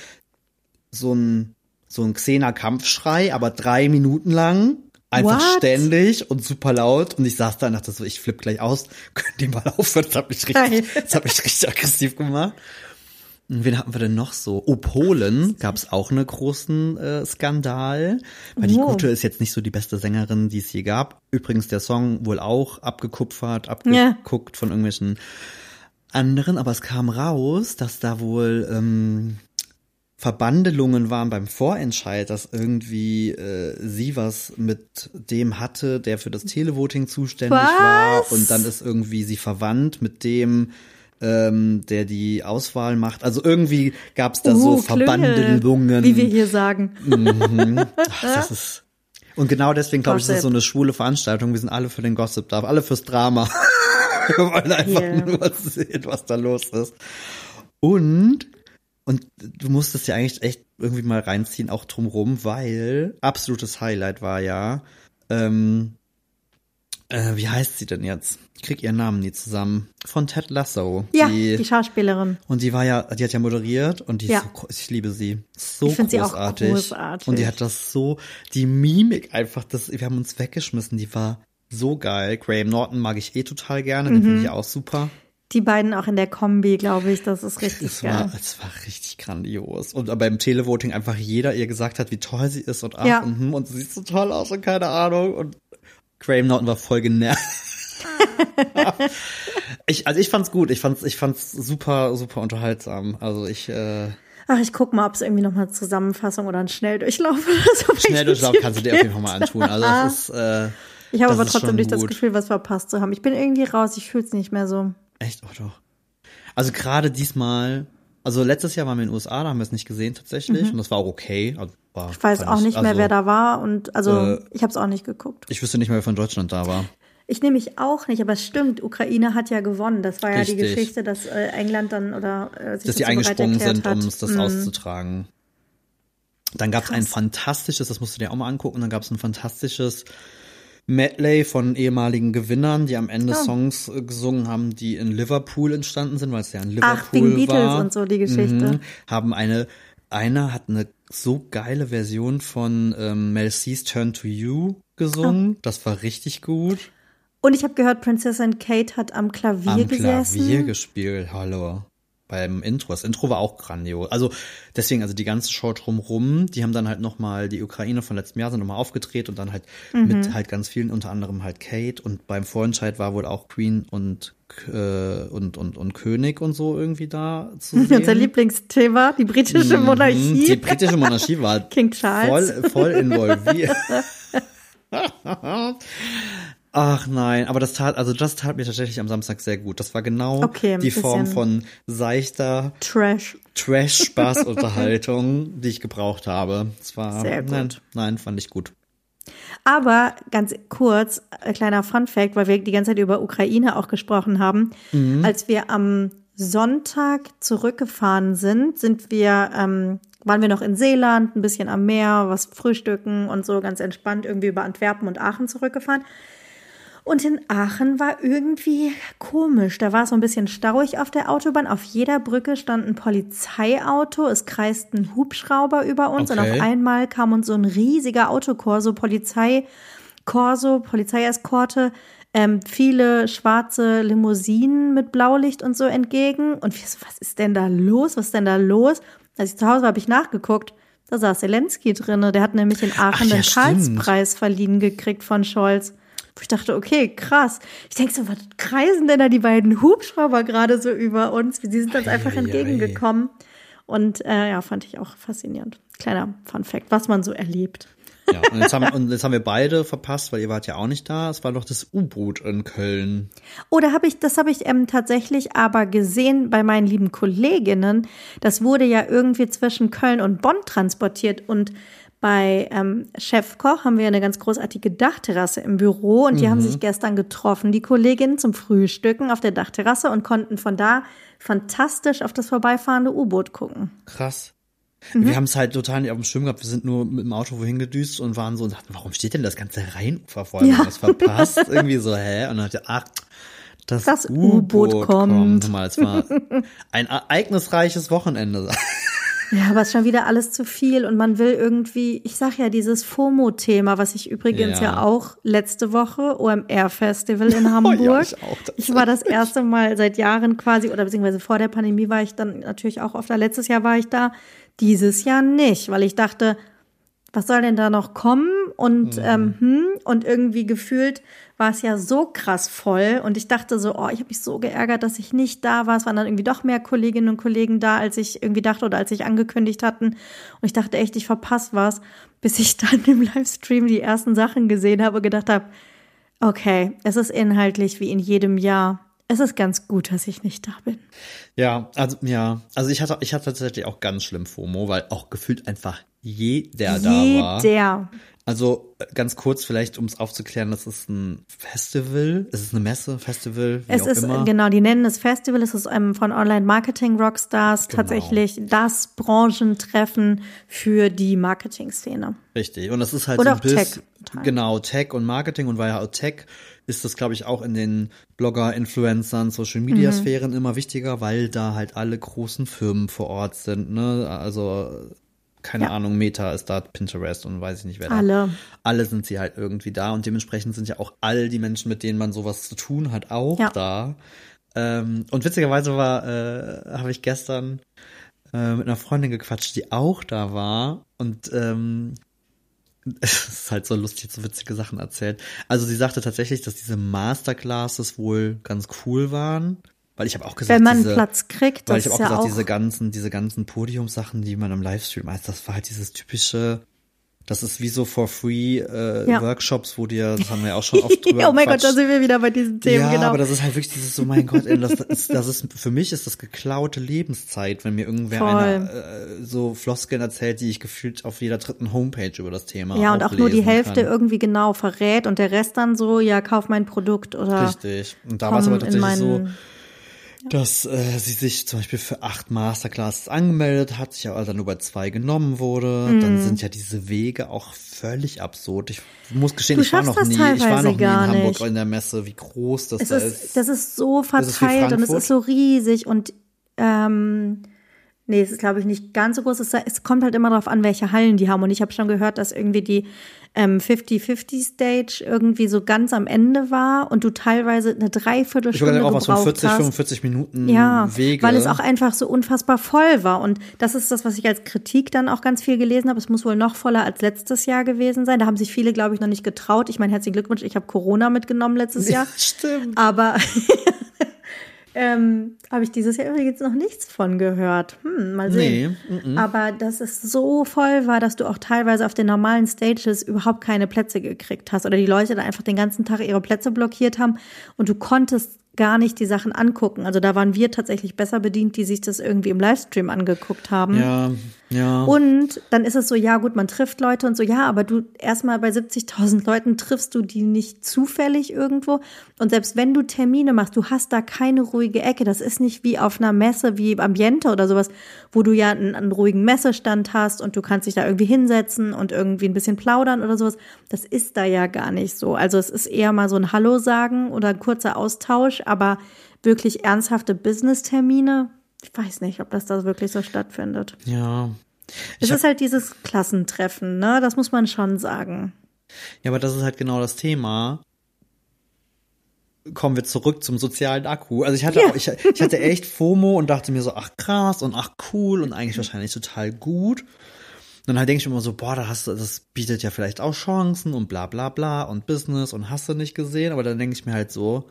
so ein, so ein Xena-Kampfschrei, aber drei Minuten lang. Einfach
What?
ständig und super laut. Und ich saß da und dachte so, ich flipp gleich aus. Können die mal aufhören? Das hat mich richtig, das hat mich richtig aggressiv gemacht. Und Wen hatten wir denn noch so? Oh, Polen gab es auch einen großen äh, Skandal. Weil die
Oh.
Gute ist jetzt nicht so die beste Sängerin, die es je gab. Übrigens der Song wohl auch abgekupfert, abgeguckt von irgendwelchen anderen. Aber es kam raus, dass da wohl ähm, Verbandelungen waren beim Vorentscheid, dass irgendwie äh, sie was mit dem hatte, der für das Televoting zuständig war.
Was?
Und dann ist irgendwie sie verwandt mit dem, ähm, der die Auswahl macht. Also irgendwie gab es da so
Uh, Klüngel,
Verbandelungen.
Wie wir hier sagen.
Ach, das ist und genau deswegen glaube ich, ist es
Gossip.
so eine schwule Veranstaltung. Wir sind alle für den Gossip da, alle fürs Drama. Wir wollen einfach
Yeah.
nur sehen, was da los ist. Und und du musstest ja eigentlich echt irgendwie mal reinziehen, auch drumrum, weil absolutes Highlight war ja, ähm, äh, wie heißt sie denn jetzt? Ich krieg ihren Namen nie zusammen. Von Ted Lasso.
Ja,
die,
die Schauspielerin.
und die war ja, die hat ja moderiert und die
Ja.
ist so, ich liebe sie. So
Ich find sie auch
großartig.
großartig.
Und die hat das so, die Mimik einfach, das, wir haben uns weggeschmissen, die war so geil. Graham Norton mag ich eh total gerne, den
Mhm.
finde ich auch super.
Die beiden auch in der Kombi, glaube ich, das ist richtig
Es
geil.
war, es war richtig grandios. Und beim Televoting einfach jeder ihr gesagt hat, wie toll sie ist und ach
Ja.
und, hm, und sie sieht so toll aus und keine Ahnung. Und Graham Norton war voll genervt. ich, also ich fand's gut. Ich fand's, ich fand's super, super unterhaltsam. Also ich, äh,
Ach, ich guck mal, ob es irgendwie noch mal eine Zusammenfassung oder ein Schnelldurchlauf oder so
Schnelldurchlauf kannst du dir auf jeden Fall mal antun. Also das ist, äh,
Ich habe aber trotzdem nicht das. Gefühl, was verpasst zu haben. Ich bin irgendwie raus, ich fühle es nicht mehr so.
Echt, oh doch. Also gerade diesmal, also letztes Jahr waren wir in den USA, da haben wir es nicht gesehen tatsächlich und das war auch okay. Also war,
Mhm. Ich weiß auch nicht mehr,
also,
wer da war und also
Äh,
ich habe es auch nicht geguckt.
Ich wüsste nicht mehr, wer von Deutschland da war.
Ich nehme mich auch nicht, aber es stimmt, Ukraine hat ja gewonnen. Das war ja die
Richtig.
Geschichte, dass äh, England dann oder äh, sich
dass die eingesprungen sind, um es das
Mhm.
auszutragen. Dann gab es ein fantastisches, das musst du dir auch mal angucken, dann gab es ein fantastisches Medley von ehemaligen Gewinnern, die am Ende
Oh.
Songs äh, gesungen haben, die in Liverpool entstanden sind, weil es ja in Liverpool
Ach, wegen Beatles
war.
und so die Geschichte.
Mhm. Haben eine, einer hat eine so geile Version von ähm, Mel C's Turn to You gesungen.
Oh.
Das war richtig gut.
Und ich habe gehört, Prinzessin Kate hat am Klavier
am
gesessen.
Klavier gespielt, hallo. Beim Intro. Das Intro war auch grandios. Also deswegen, also die ganze Show drumrum, die haben dann halt nochmal die Ukraine von letztem Jahr sind nochmal aufgedreht und dann halt
Mhm.
mit halt ganz vielen, unter anderem halt Kate und beim Vorentscheid war wohl auch Queen und äh, und, und, und König und so irgendwie da zu sehen.
Unser Lieblingsthema, die britische
Mhm,
Monarchie.
Die britische Monarchie war
King Charles.
voll, voll involviert. Ach nein, aber das tat, also das tat mir tatsächlich am Samstag sehr gut. Das war genau
Okay,
die Form von seichter
Trash.
Trash-Spaß-Unterhaltung, die ich gebraucht habe. Es war,
Sehr gut.
Nein, nein, fand ich gut.
Aber ganz kurz, ein kleiner Fun Fact, weil wir die ganze Zeit über Ukraine auch gesprochen haben.
Mhm.
Als wir am Sonntag zurückgefahren sind, sind wir, ähm, waren wir noch in Seeland, ein bisschen am Meer, was frühstücken und so ganz entspannt irgendwie über Antwerpen und Aachen zurückgefahren. Und in Aachen war irgendwie komisch. Da war es so ein bisschen stauig auf der Autobahn. Auf jeder Brücke stand ein Polizeiauto. Es kreisten Hubschrauber über uns. Und
Okay.
auf einmal kam uns so ein riesiger Autokorso, Polizeikorso, Polizeieskorte, ähm, viele schwarze Limousinen mit Blaulicht und so entgegen. Und wir so, was ist denn da los? Was ist denn da los? Als ich zu Hause war, habe ich nachgeguckt. Da saß Zelensky drinne. Der hat nämlich in Aachen
ja,
den. Karlspreis verliehen gekriegt von Scholz. Wo ich dachte, okay, krass. Ich denke so, was kreisen denn da die beiden Hubschrauber gerade so über uns? Sie sind uns einfach
Ei, ei, ei.
entgegengekommen. Und äh, ja, fand ich auch faszinierend. Kleiner Fun Fact, was man so erlebt.
Ja, und jetzt, haben, und jetzt haben wir beide verpasst, weil ihr wart ja auch nicht da. Es war doch das U-Boot in Köln.
Oder habe ich, das habe ich ähm, tatsächlich aber gesehen bei meinen lieben Kolleginnen. Das wurde ja irgendwie zwischen Köln und Bonn transportiert und bei ähm, Chef Koch haben wir eine ganz großartige Dachterrasse im Büro und die haben sich gestern getroffen, die Kolleginnen zum Frühstücken auf der Dachterrasse und konnten von da fantastisch auf das vorbeifahrende U-Boot gucken.
Krass. Mhm. Wir haben es halt total nicht auf dem Schirm gehabt. Wir sind nur mit dem Auto wohin gedüst und waren so und dachten, warum steht denn das ganze Rheinufer voll? Ja. Was verpasst? Irgendwie so, hä? Und dann dachte ich, ach, das, das U-Boot kommt. kommt. Mal, es war ein ereignisreiches Wochenende.
Ja, aber es ist schon wieder alles zu viel und man will irgendwie, ich sag ja, dieses FOMO-Thema, was ich übrigens ja. ja auch letzte Woche, OMR-Festival in Hamburg. Oh, ja, ich, auch, ich war das erste Mal seit Jahren quasi, oder beziehungsweise vor der Pandemie war ich dann natürlich auch oft da. Letztes Jahr war ich da, dieses Jahr nicht, weil ich dachte, was soll denn da noch kommen? Und, mhm. ähm, hm, und irgendwie gefühlt war es ja so krass voll. Und ich dachte so, oh, ich habe mich so geärgert, dass ich nicht da war. Es waren dann irgendwie doch mehr Kolleginnen und Kollegen da, als ich irgendwie dachte oder als ich angekündigt hatten. Und ich dachte echt, ich verpasse was, bis ich dann im Livestream die ersten Sachen gesehen habe und gedacht habe, okay, es ist inhaltlich wie in jedem Jahr es ist ganz gut, dass ich nicht da bin.
Ja, also ja, also ich hatte ich hatte tatsächlich auch ganz schlimm FOMO, weil auch gefühlt einfach jeder, jeder. da war. Jeder. Also äh, ganz kurz vielleicht, um es aufzuklären, das ist ein Festival, es ist eine Messe, Festival, wie
es
auch
ist,
immer.
Genau, die nennen es Festival, es ist ähm, von Online-Marketing-Rockstars genau. tatsächlich das Branchentreffen für die Marketing-Szene.
Richtig, und das ist halt
Oder
so ein
auch Tech.
Genau, Tech und Marketing und weil ja auch Tech ist das, glaube ich, auch in den Blogger, Influencern, Social Media Sphären mhm. immer wichtiger, weil da halt alle großen Firmen vor Ort sind, ne? Also keine ja. Ahnung, Meta ist da, Pinterest und weiß ich nicht wer da.
Alle.
Alle sind sie halt irgendwie da und dementsprechend sind ja auch all die Menschen, mit denen man sowas zu tun hat, auch ja. da. Ähm, und witzigerweise war, äh, habe ich gestern äh, mit einer Freundin gequatscht, die auch da war und ähm, es ist halt so lustig, so witzige Sachen erzählt. Also sie sagte tatsächlich, dass diese Masterclasses wohl ganz cool waren. Weil ich habe auch gesagt,
wenn man
diese,
Platz kriegt,
weil ich habe auch ja gesagt, auch diese ganzen, diese ganzen Podiumsachen, die man im Livestream macht, das war halt dieses typische, das ist wie so for free äh, ja. Workshops, wo dir, das haben wir ja auch schon oft drüber
Oh mein Gott, da sind wir wieder bei diesen Themen,
ja,
genau.
aber das ist halt wirklich dieses so, mein Gott, ey, das, ist, das ist, für mich ist das geklaute Lebenszeit, wenn mir irgendwer eine, äh, so Floskeln erzählt, die ich gefühlt auf jeder dritten Homepage über das Thema
Ja, und auch nur die Hälfte kann. irgendwie genau verrät und der Rest dann so, ja, kauf mein Produkt oder.
Richtig. Und da war es aber tatsächlich so, dass äh, sie sich zum Beispiel für acht Masterclasses angemeldet hat, sich aber dann nur bei zwei genommen wurde. Mm. Dann sind ja diese Wege auch völlig absurd. Ich muss gestehen, du ich war noch nie, ich war noch nie in Hamburg nicht. in der Messe, wie groß das da
ist, ist. Das ist so verteilt ist und es ist so riesig und ähm, Nee, es ist, glaube ich, nicht ganz so groß. Es, es, kommt halt immer darauf an, welche Hallen die haben. Und ich habe schon gehört, dass irgendwie die ähm, 50-50-Stage irgendwie so ganz am Ende war und du teilweise eine Dreiviertelstunde ich auch was von
40,
hast.
45 Minuten
ja,
Wege.
weil es auch einfach so unfassbar voll war. Und das ist das, was ich als Kritik dann auch ganz viel gelesen habe. Es muss wohl noch voller als letztes Jahr gewesen sein. Da haben sich viele, glaube ich, noch nicht getraut. Ich meine, herzlichen Glückwunsch. Ich habe Corona mitgenommen letztes Jahr.
Ja, stimmt.
Aber Ähm, Habe ich dieses Jahr übrigens noch nichts von gehört. Hm, mal sehen. Nee, m -m. Aber dass es so voll war, dass du auch teilweise auf den normalen Stages überhaupt keine Plätze gekriegt hast oder die Leute da einfach den ganzen Tag ihre Plätze blockiert haben und du konntest gar nicht die Sachen angucken. Also da waren wir tatsächlich besser bedient, die sich das irgendwie im Livestream angeguckt haben.
Ja, ja.
Und dann ist es so, ja gut, man trifft Leute und so, ja, aber du erstmal bei 70.000 Leuten triffst du die nicht zufällig irgendwo. Und selbst wenn du Termine machst, du hast da keine ruhige Ecke. Das ist nicht wie auf einer Messe, wie Ambiente oder sowas, wo du ja einen, einen ruhigen Messestand hast und du kannst dich da irgendwie hinsetzen und irgendwie ein bisschen plaudern oder sowas. Das ist da ja gar nicht so. Also es ist eher mal so ein Hallo sagen oder ein kurzer Austausch, aber wirklich ernsthafte Business-Termine, ich weiß nicht, ob das da wirklich so stattfindet.
Ja.
Es ist halt dieses Klassentreffen, ne? Das muss man schon sagen.
Ja, aber das ist halt genau das Thema. Kommen wir zurück zum sozialen Akku. Also ich hatte, ja. auch, ich, ich hatte echt FOMO und dachte mir so, ach krass und ach cool und eigentlich wahrscheinlich total gut. Und dann halt denke ich immer so, boah, da hast du, das bietet ja vielleicht auch Chancen und bla bla bla und Business und hast du nicht gesehen. Aber dann denke ich mir halt so,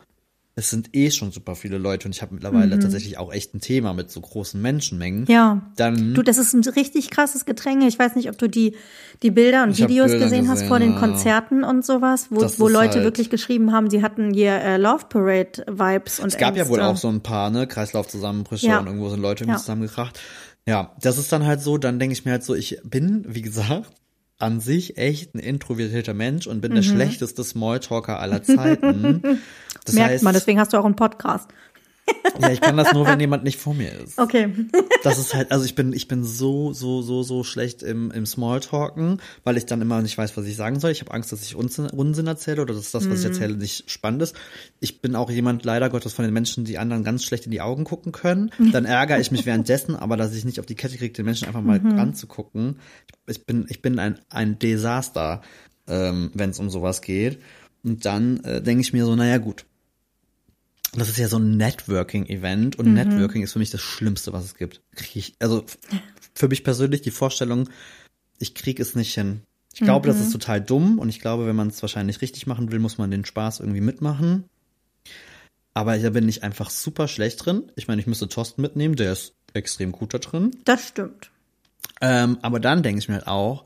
es sind eh schon super viele Leute und ich habe mittlerweile mhm. tatsächlich auch echt ein Thema mit so großen Menschenmengen.
Ja.
Dann
du, das ist ein richtig krasses Gedränge. Ich weiß nicht, ob du die die Bilder und Videos Bilder gesehen, gesehen, hast vor den Konzerten und sowas, wo, wo Leute halt wirklich geschrieben haben, sie hatten hier äh, Love Parade Vibes und
Es gab Ängste. ja wohl auch so ein paar ne Kreislaufzusammenbrüche ja. und irgendwo sind Leute ja. zusammengekracht. Ja, das ist dann halt so, dann denke ich mir halt so, ich bin, wie gesagt, an sich echt ein introvertierter Mensch und bin mhm. der schlechteste Smalltalker aller Zeiten.
Das Merkt heißt, man, deswegen hast du auch einen Podcast.
Ja, ich kann das nur, wenn jemand nicht vor mir ist.
Okay.
Das ist halt, also ich bin, ich bin so, so, so, so schlecht im, im Smalltalken, weil ich dann immer nicht weiß, was ich sagen soll. Ich habe Angst, dass ich Unsinn, Unsinn erzähle oder dass das, was ich erzähle, nicht spannend ist. Ich bin auch jemand, leider Gottes, von den Menschen, die anderen ganz schlecht in die Augen gucken können. Dann ärgere ich mich währenddessen, aber dass ich nicht auf die Kette kriege, den Menschen einfach mal anzugucken. Ich bin, ich bin ein, ein Desaster, ähm, wenn es um sowas geht. Und dann äh, denke ich mir so, naja gut, das ist ja so ein Networking-Event und Networking ist für mich das Schlimmste, was es gibt. Krieg ich, also für mich persönlich die Vorstellung, ich krieg es nicht hin. Ich glaube, das ist total dumm und ich glaube, wenn man es wahrscheinlich richtig machen will, muss man den Spaß irgendwie mitmachen. Aber da bin ich einfach super schlecht drin. Ich meine, ich müsste Thorsten mitnehmen, der ist extrem gut da drin.
Das stimmt.
Ähm, aber dann denke ich mir halt auch,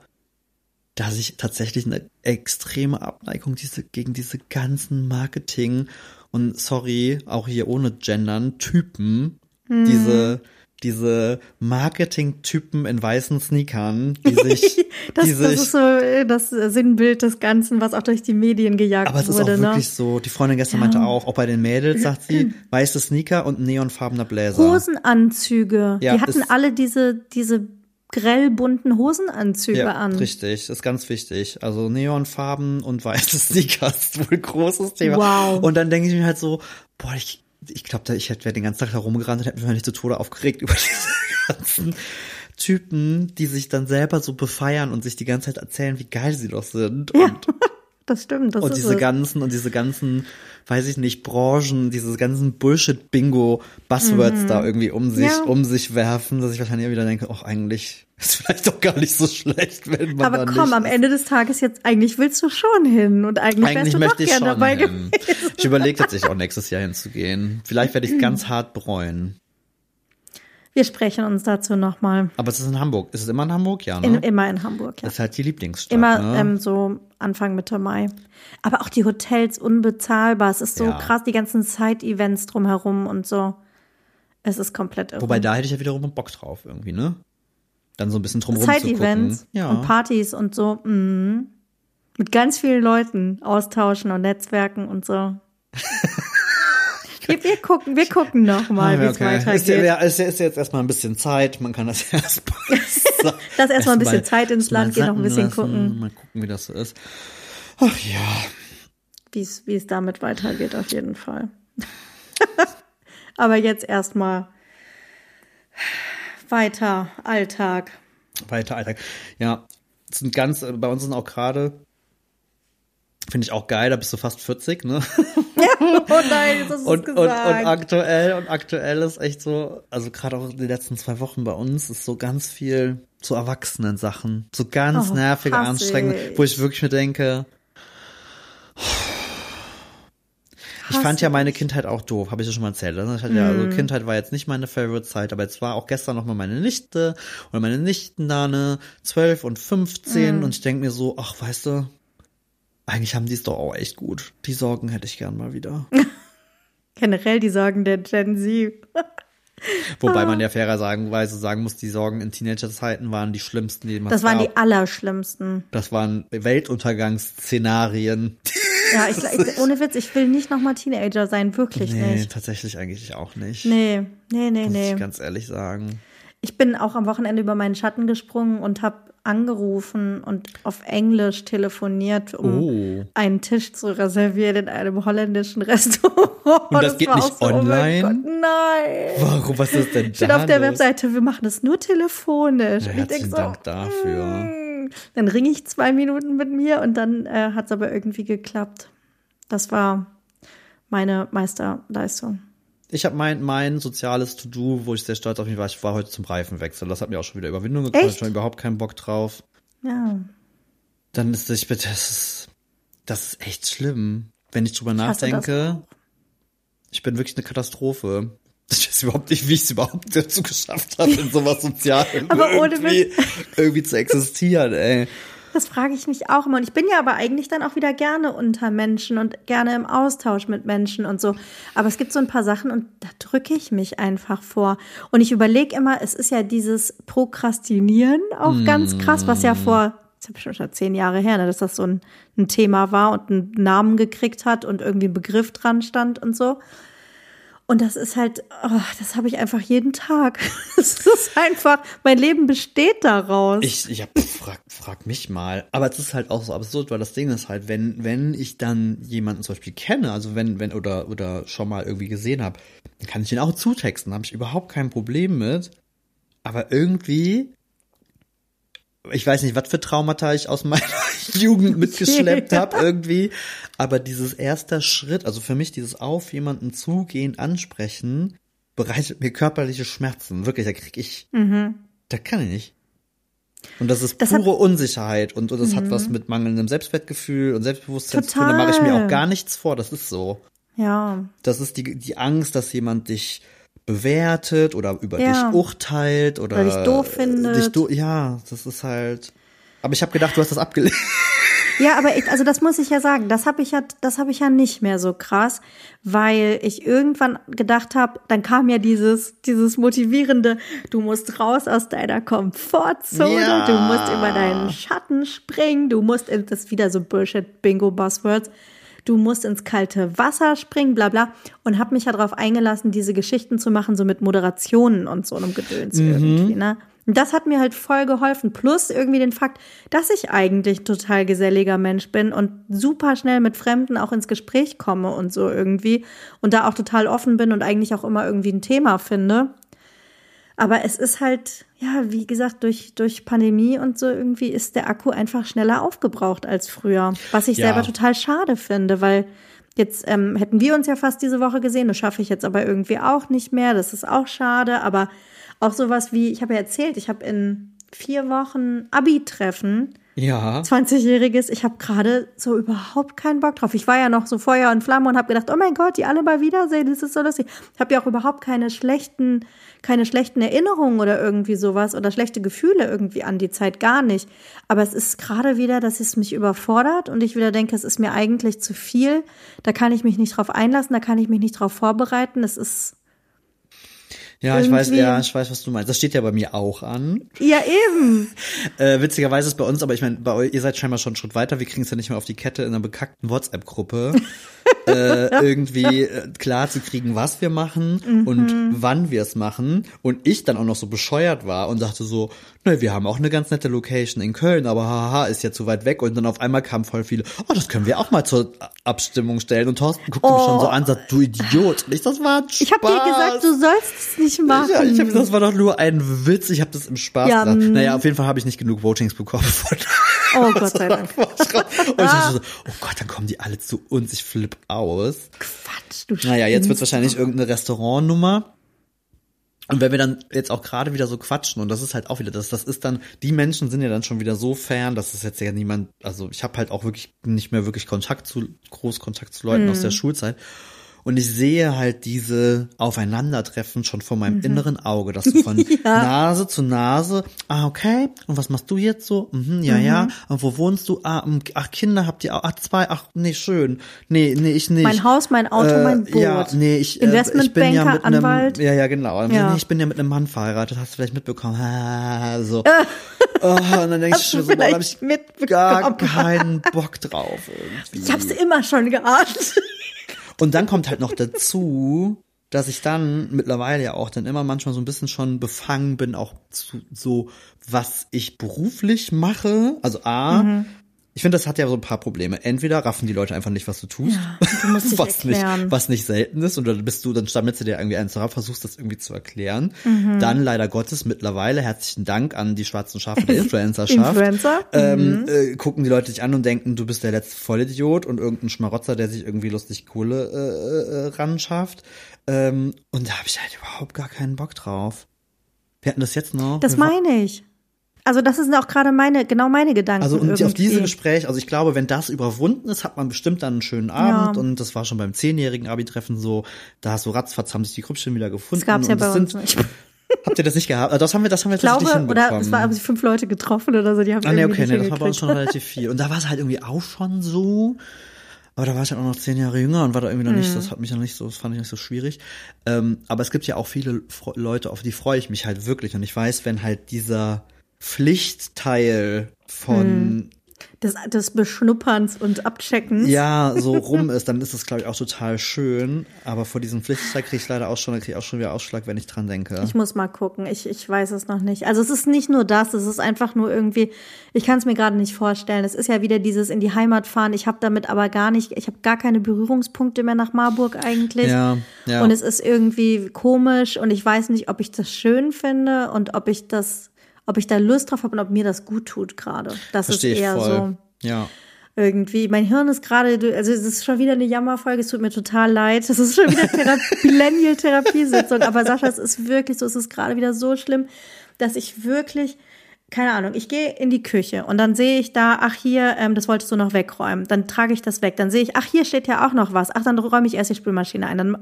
dass ich tatsächlich eine extreme Abneigung diese, gegen diese ganzen Marketing und sorry, auch hier ohne Gendern, Typen, diese, diese Marketing-Typen in weißen Sneakern, die sich,
Das,
die
das
sich
ist so das Sinnbild des Ganzen, was auch durch die Medien gejagt
aber es ist auch
wurde.
wirklich
ne?
so, die Freundin gestern meinte auch, auch bei den Mädels, sagt sie, weiße Sneaker und neonfarbener Bläser.
Hosenanzüge.
Ja,
die hatten alle diese, diese grell bunten Hosenanzüge
Ja,
an.
richtig, ist ganz wichtig. Also Neonfarben und weiße Sneakers ist wohl ein großes Thema.
Wow.
Und dann denke ich mir halt so, boah, ich, ich glaube, ich hätte wär den ganzen Tag da rumgerannt und hätte mich nicht zu Tode aufgeregt über diese ganzen Typen, die sich dann selber so befeiern und sich die ganze Zeit erzählen, wie geil sie doch sind. Und,
Das stimmt. Das
und
ist
diese
es.
ganzen, und diese ganzen, weiß ich nicht, Branchen, diese ganzen Bullshit-Bingo-Buzzwords da irgendwie um sich,
Mhm. Ja.
um sich werfen, dass ich wahrscheinlich wieder denke, ach, eigentlich ist vielleicht doch gar nicht so schlecht, wenn man
Aber komm, am. Ende des Tages jetzt, eigentlich willst du schon hin und eigentlich, wärst
Eigentlich
du
möchte
doch
ich
gern
schon
dabei
hin.
gewesen.
Ich überlege tatsächlich auch nächstes Jahr hinzugehen. Vielleicht werde ich es ganz hart bereuen.
Wir sprechen uns dazu nochmal.
Aber es ist in Hamburg. Ist es immer in Hamburg? Ja, ne?
In, immer in Hamburg, ja.
das ist halt die Lieblingsstadt.
Immer
ne?
ähm, so Anfang Mitte Mai. Aber auch die Hotels unbezahlbar. Es ist so
Ja.
krass, die ganzen Side-Events drumherum und so. Es ist komplett irre.
Wobei da hätte ich ja wiederum Bock drauf irgendwie, ne? Dann so ein bisschen drumherum.
Side-Events
Ja.
und Partys und so. Mhm. Mit ganz vielen Leuten austauschen und Netzwerken und so. wir, gucken, wir gucken noch mal, wie
Ah,
es
okay.
Weitergeht.
ja, ist, ja, ist jetzt erstmal ein bisschen Zeit. Man kann das erstmal.
Lass erstmal ein bisschen Zeit ins Land gehen, noch ein bisschen
lassen,
gucken.
Mal gucken, wie das so ist. Ach ja.
wie es wie es damit weitergeht, auf jeden Fall. Aber jetzt erstmal weiter, Alltag.
Weiter Alltag. Ja, es sind ganz, bei uns sind auch gerade, finde ich auch geil, da bist du fast 40, ne?
Oh nein, du es
Und, und, und
gesagt.
aktuell, und aktuell ist echt so, also gerade auch in den letzten zwei Wochen bei uns ist so ganz viel zu erwachsenen Sachen. So ganz
Oh,
nervige, anstrengende, wo ich wirklich mir denke, ich fand ja meine Kindheit auch doof, habe ich ja schon mal erzählt. ne? Ich hatte ja,
Mhm.
also Kindheit war jetzt nicht meine Favorite-Zeit, aber jetzt war auch gestern noch mal meine Nichte oder meine Nichten da, ne, 12 und 15
Mhm.
und ich denk mir so, ach, weißt du, eigentlich haben die es doch auch echt gut. Die Sorgen hätte ich gern mal wieder.
Generell die Sorgen der Gen Z.
Wobei man ja fairerweise sagen muss, die Sorgen in Teenagerzeiten waren die schlimmsten, die man
Das waren
gab.
die allerschlimmsten.
Das waren Weltuntergangsszenarien.
Ja, ich, ich, ohne Witz, ich will nicht nochmal Teenager sein, wirklich
Nee,
nicht.
tatsächlich eigentlich auch nicht.
Nee, nee, nee,
Muss
nee.
ich ganz ehrlich sagen.
Ich bin auch am Wochenende über meinen Schatten gesprungen und habe angerufen und auf Englisch telefoniert, um
Oh.
einen Tisch zu reservieren in einem holländischen Restaurant.
Und das geht
war
nicht
so, oh
online?
Gott, nein.
Warum, was ist denn da
Steht auf der
los?
Webseite, wir machen das nur telefonisch.
Ja, herzlichen
so,
Dank dafür.
mm. Dann ringe ich zwei Minuten mit mir und dann äh, hat es aber irgendwie geklappt. Das war meine Meisterleistung.
Ich habe mein, mein soziales To-Do, wo ich sehr stolz auf mich war, ich war heute zum Reifenwechsel. Das hat mir auch schon wieder Überwindung gekostet. Ich habe überhaupt keinen Bock drauf.
Ja.
Dann ist ich bitte, das ist, das ist echt schlimm. Wenn ich drüber nachdenke, ich bin wirklich eine Katastrophe. Ich weiß überhaupt nicht, wie ich es überhaupt dazu geschafft habe, in sowas
ohne
irgendwie, irgendwie zu existieren, ey.
Das frage ich mich auch immer. Und ich bin ja aber eigentlich dann auch wieder gerne unter Menschen und gerne im Austausch mit Menschen und so. Aber es gibt so ein paar Sachen und da drücke ich mich einfach vor. Und ich überlege immer, es ist ja dieses Prokrastinieren auch ganz krass, was ja vor, das habe ich schon schon zehn Jahre her, ne, dass das so ein, ein Thema war und einen Namen gekriegt hat und irgendwie ein Begriff dran stand und so. Und das ist halt, oh, das habe ich einfach jeden Tag. Es ist einfach, mein Leben besteht daraus.
Ich, ich hab, frag, frag mich mal. Aber es ist halt auch so absurd, weil das Ding ist halt, wenn, wenn ich dann jemanden zum Beispiel kenne, also wenn, wenn, oder, oder schon mal irgendwie gesehen habe, dann kann ich den auch zutexten, da habe ich überhaupt kein Problem mit. Aber irgendwie, ich weiß nicht, was für Traumata ich aus meiner Jugend mitgeschleppt habe irgendwie. Aber dieses erster Schritt, also für mich dieses auf jemanden zugehen, ansprechen, bereitet mir körperliche Schmerzen. Wirklich, da krieg ich,
Mhm.
da kann ich nicht. Und das ist
Das
pure
hat-
Unsicherheit und, und das hat was mit mangelndem Selbstwertgefühl und Selbstbewusstsein. Da mache ich mir auch gar nichts vor. Das ist so.
Ja.
Das ist die, die Angst, dass jemand dich bewertet oder über
Ja.
dich urteilt oder,
Oder dich doof findet.
Dich do ja, das ist halt. Aber ich habe gedacht, du hast das abgelehnt.
Ja, aber ich, also das muss ich ja sagen, das habe ich ja, das habe ich ja nicht mehr so krass, weil ich irgendwann gedacht habe, dann kam ja dieses, dieses motivierende, du musst raus aus deiner Komfortzone,
Ja.
du musst über deinen Schatten springen, du musst, das ist wieder so Bullshit, Bingo Buzzwords, du musst ins kalte Wasser springen, bla bla, und habe mich ja darauf eingelassen, diese Geschichten zu machen, so mit Moderationen und so einem Gedöns irgendwie, ne? Und das hat mir halt voll geholfen. Plus irgendwie den Fakt, dass ich eigentlich total geselliger Mensch bin und super schnell mit Fremden auch ins Gespräch komme und so irgendwie. Und da auch total offen bin und eigentlich auch immer irgendwie ein Thema finde. Aber es ist halt, ja, wie gesagt, durch, durch Pandemie und so irgendwie ist der Akku einfach schneller aufgebraucht als früher. Was ich
Ja.
selber total schade finde, weil jetzt ähm, hätten wir uns ja fast diese Woche gesehen. Das schaffe ich jetzt aber irgendwie auch nicht mehr. Das ist auch schade. Aber auch sowas wie, ich habe ja erzählt, ich habe in vier Wochen Abi-Treffen.
Ja.
20-Jähriges, ich habe gerade so überhaupt keinen Bock drauf. Ich war ja noch so Feuer und Flamme und habe gedacht, oh mein Gott, die alle mal wiedersehen, das ist so lustig. Ich habe ja auch überhaupt keine schlechten, keine schlechten Erinnerungen oder irgendwie sowas oder schlechte Gefühle irgendwie an die Zeit, gar nicht. Aber es ist gerade wieder, dass es mich überfordert und ich wieder denke, es ist mir eigentlich zu viel. Da kann ich mich nicht drauf einlassen, da kann ich mich nicht drauf vorbereiten. Es ist,
Ja, ich weiß, ja, ich weiß, was du meinst. Das steht ja bei mir auch an.
ja eben.
Äh, witzigerweise ist bei uns, aber ich meine, bei euch, ihr seid scheinbar schon einen Schritt weiter. Wir kriegen es ja nicht mehr auf die Kette in einer bekackten WhatsApp-Gruppe. äh, irgendwie äh, klar zu kriegen, was wir machen
Mhm.
und wann wir es machen. Und ich dann auch noch so bescheuert war und dachte so, ne, wir haben auch eine ganz nette Location in Köln, aber haha, ist ja zu weit weg. Und dann auf einmal kamen voll viele, oh, das können wir auch mal zur Abstimmung stellen. Und Thorsten guckte mich
Oh.
schon so an, sagt, du Idiot. Und ich, das war ein Spaß.
Ich habe dir gesagt, du sollst es nicht machen.
Ja, ich hab, das war doch nur ein Witz. Ich habe das im Spaß
Ja,
gesagt.
mm.
Naja, auf jeden Fall habe ich nicht genug Votings bekommen. Von
Oh Gott sei Dank.
und ich dachte so, oh Gott, dann kommen die alle zu uns. Ich aus.
Quatsch, du
Naja, jetzt wird
spinnst.
wahrscheinlich irgendeine Restaurantnummer. Und wenn wir dann jetzt auch gerade wieder so quatschen, und das ist halt auch wieder, das, das ist dann, die Menschen sind ja dann schon wieder so fern, dass es jetzt ja niemand, also ich habe halt auch wirklich nicht mehr wirklich Kontakt zu, groß Kontakt zu Leuten aus der Schulzeit. Und ich sehe halt diese Aufeinandertreffen schon vor meinem inneren Auge, dass du von Nase zu Nase, ah, okay, und was machst du jetzt so? Mhm, ja, ja, und wo wohnst du? Ah, ach, Kinder habt ihr auch, ach, zwei, ach, nee, schön. Nee, nee, ich nicht.
Mein Haus, mein Auto, mein Boot.
Ja, nee, ich, äh, ich bin
Investmentbanker,
ja mit einem,
Anwalt.
ja, ja, genau. Und
Ja.
Nee, ich bin ja mit einem Mann verheiratet, hast du vielleicht mitbekommen. Ah, so. oh, und dann denke ich schon so, da habe ich gar keinen Bock drauf. Irgendwie.
Ich hab's immer schon geahnt.
Und dann kommt halt noch dazu, dass ich dann mittlerweile ja auch dann immer manchmal so ein bisschen schon befangen bin, auch zu so, was ich beruflich mache. Also A,
Mhm.
Ich finde, das hat ja so ein paar Probleme. Entweder raffen die Leute einfach nicht, was du tust.
du musst dich
was nicht, was nicht selten ist. Und dann bist du, dann stammelst du dir irgendwie eins drauf, versuchst das irgendwie zu erklären.
Mhm.
Dann leider Gottes mittlerweile herzlichen Dank an die schwarzen Schafe der Influencerschaft.
Influencer? Mhm.
Ähm, äh, gucken die Leute dich an und denken, du bist der letzte Vollidiot und irgendein Schmarotzer, der sich irgendwie lustig Kohle äh, äh, ran schafft. Ähm, und da habe ich halt überhaupt gar keinen Bock drauf. Wir hatten das jetzt noch.
Das meine ich. Also das sind auch gerade meine, genau meine Gedanken.
also und
irgendwie.
auf diese Gespräche, also ich glaube, wenn das überwunden ist, hat man bestimmt dann einen schönen Abend
Ja.
und das war schon beim zehnjährigen Abi-Treffen so, da hast du ratzfatz haben sich die Grüppchen wieder gefunden.
Das gab's ja bei uns nicht.
Habt ihr das nicht gehabt? Also Das haben wir, das haben wir
Ich glaube,
tatsächlich
oder es war, haben sich fünf Leute getroffen oder so, die haben
Ah, nee, okay,
nicht
nee, das war bei uns schon relativ viel. Und da war es halt irgendwie auch schon so. Aber da war ich halt auch noch zehn Jahre jünger und war da irgendwie noch nicht,
Mhm.
das hat mich noch nicht so, das fand ich nicht so schwierig. Ähm, aber es gibt ja auch viele Fre- Leute, auf die freue ich mich halt wirklich. Und ich weiß, wenn halt dieser Pflichtteil von
Mhm. des, des Beschnupperns und Abcheckens.
Ja, so rum ist, dann ist das, glaube ich, auch total schön. Aber vor diesem Pflichtteil kriege ich leider auch schon, kriege ich auch schon wieder Ausschlag, wenn ich dran denke.
Ich muss mal gucken. Ich, ich weiß es noch nicht. Also es ist nicht nur das, es ist einfach nur irgendwie, ich kann es mir gerade nicht vorstellen. Es ist ja wieder dieses in die Heimat fahren. Ich habe damit aber gar nicht, ich habe gar keine Berührungspunkte mehr nach Marburg eigentlich.
Ja, ja.
Und es ist irgendwie komisch und ich weiß nicht, ob ich das schön finde und ob ich das ob ich da Lust drauf habe und ob mir das gut tut gerade. Das
Verstehe
ist eher
ich voll.
so
Ja.
irgendwie. Mein Hirn ist gerade, also es ist schon wieder eine Jammerfolge, es tut mir total leid. Es ist schon wieder Thera Millennial-Therapiesitzung. Aber Sascha, es ist wirklich so, es ist gerade wieder so schlimm, dass ich wirklich keine Ahnung, ich gehe in die Küche und dann sehe ich da, ach hier, ähm, das wolltest du noch wegräumen. Dann trage ich das weg. Dann sehe ich, ach hier steht ja auch noch was. Ach, dann räume ich erst die Spülmaschine ein. Dann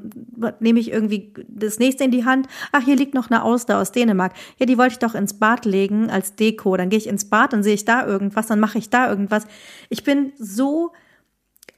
nehme ich irgendwie das nächste in die Hand. Ach, hier liegt noch eine Auster aus Dänemark. Ja, die wollte ich doch ins Bad legen als Deko. Dann gehe ich ins Bad, dann sehe ich da irgendwas, dann mache ich da irgendwas. Ich bin so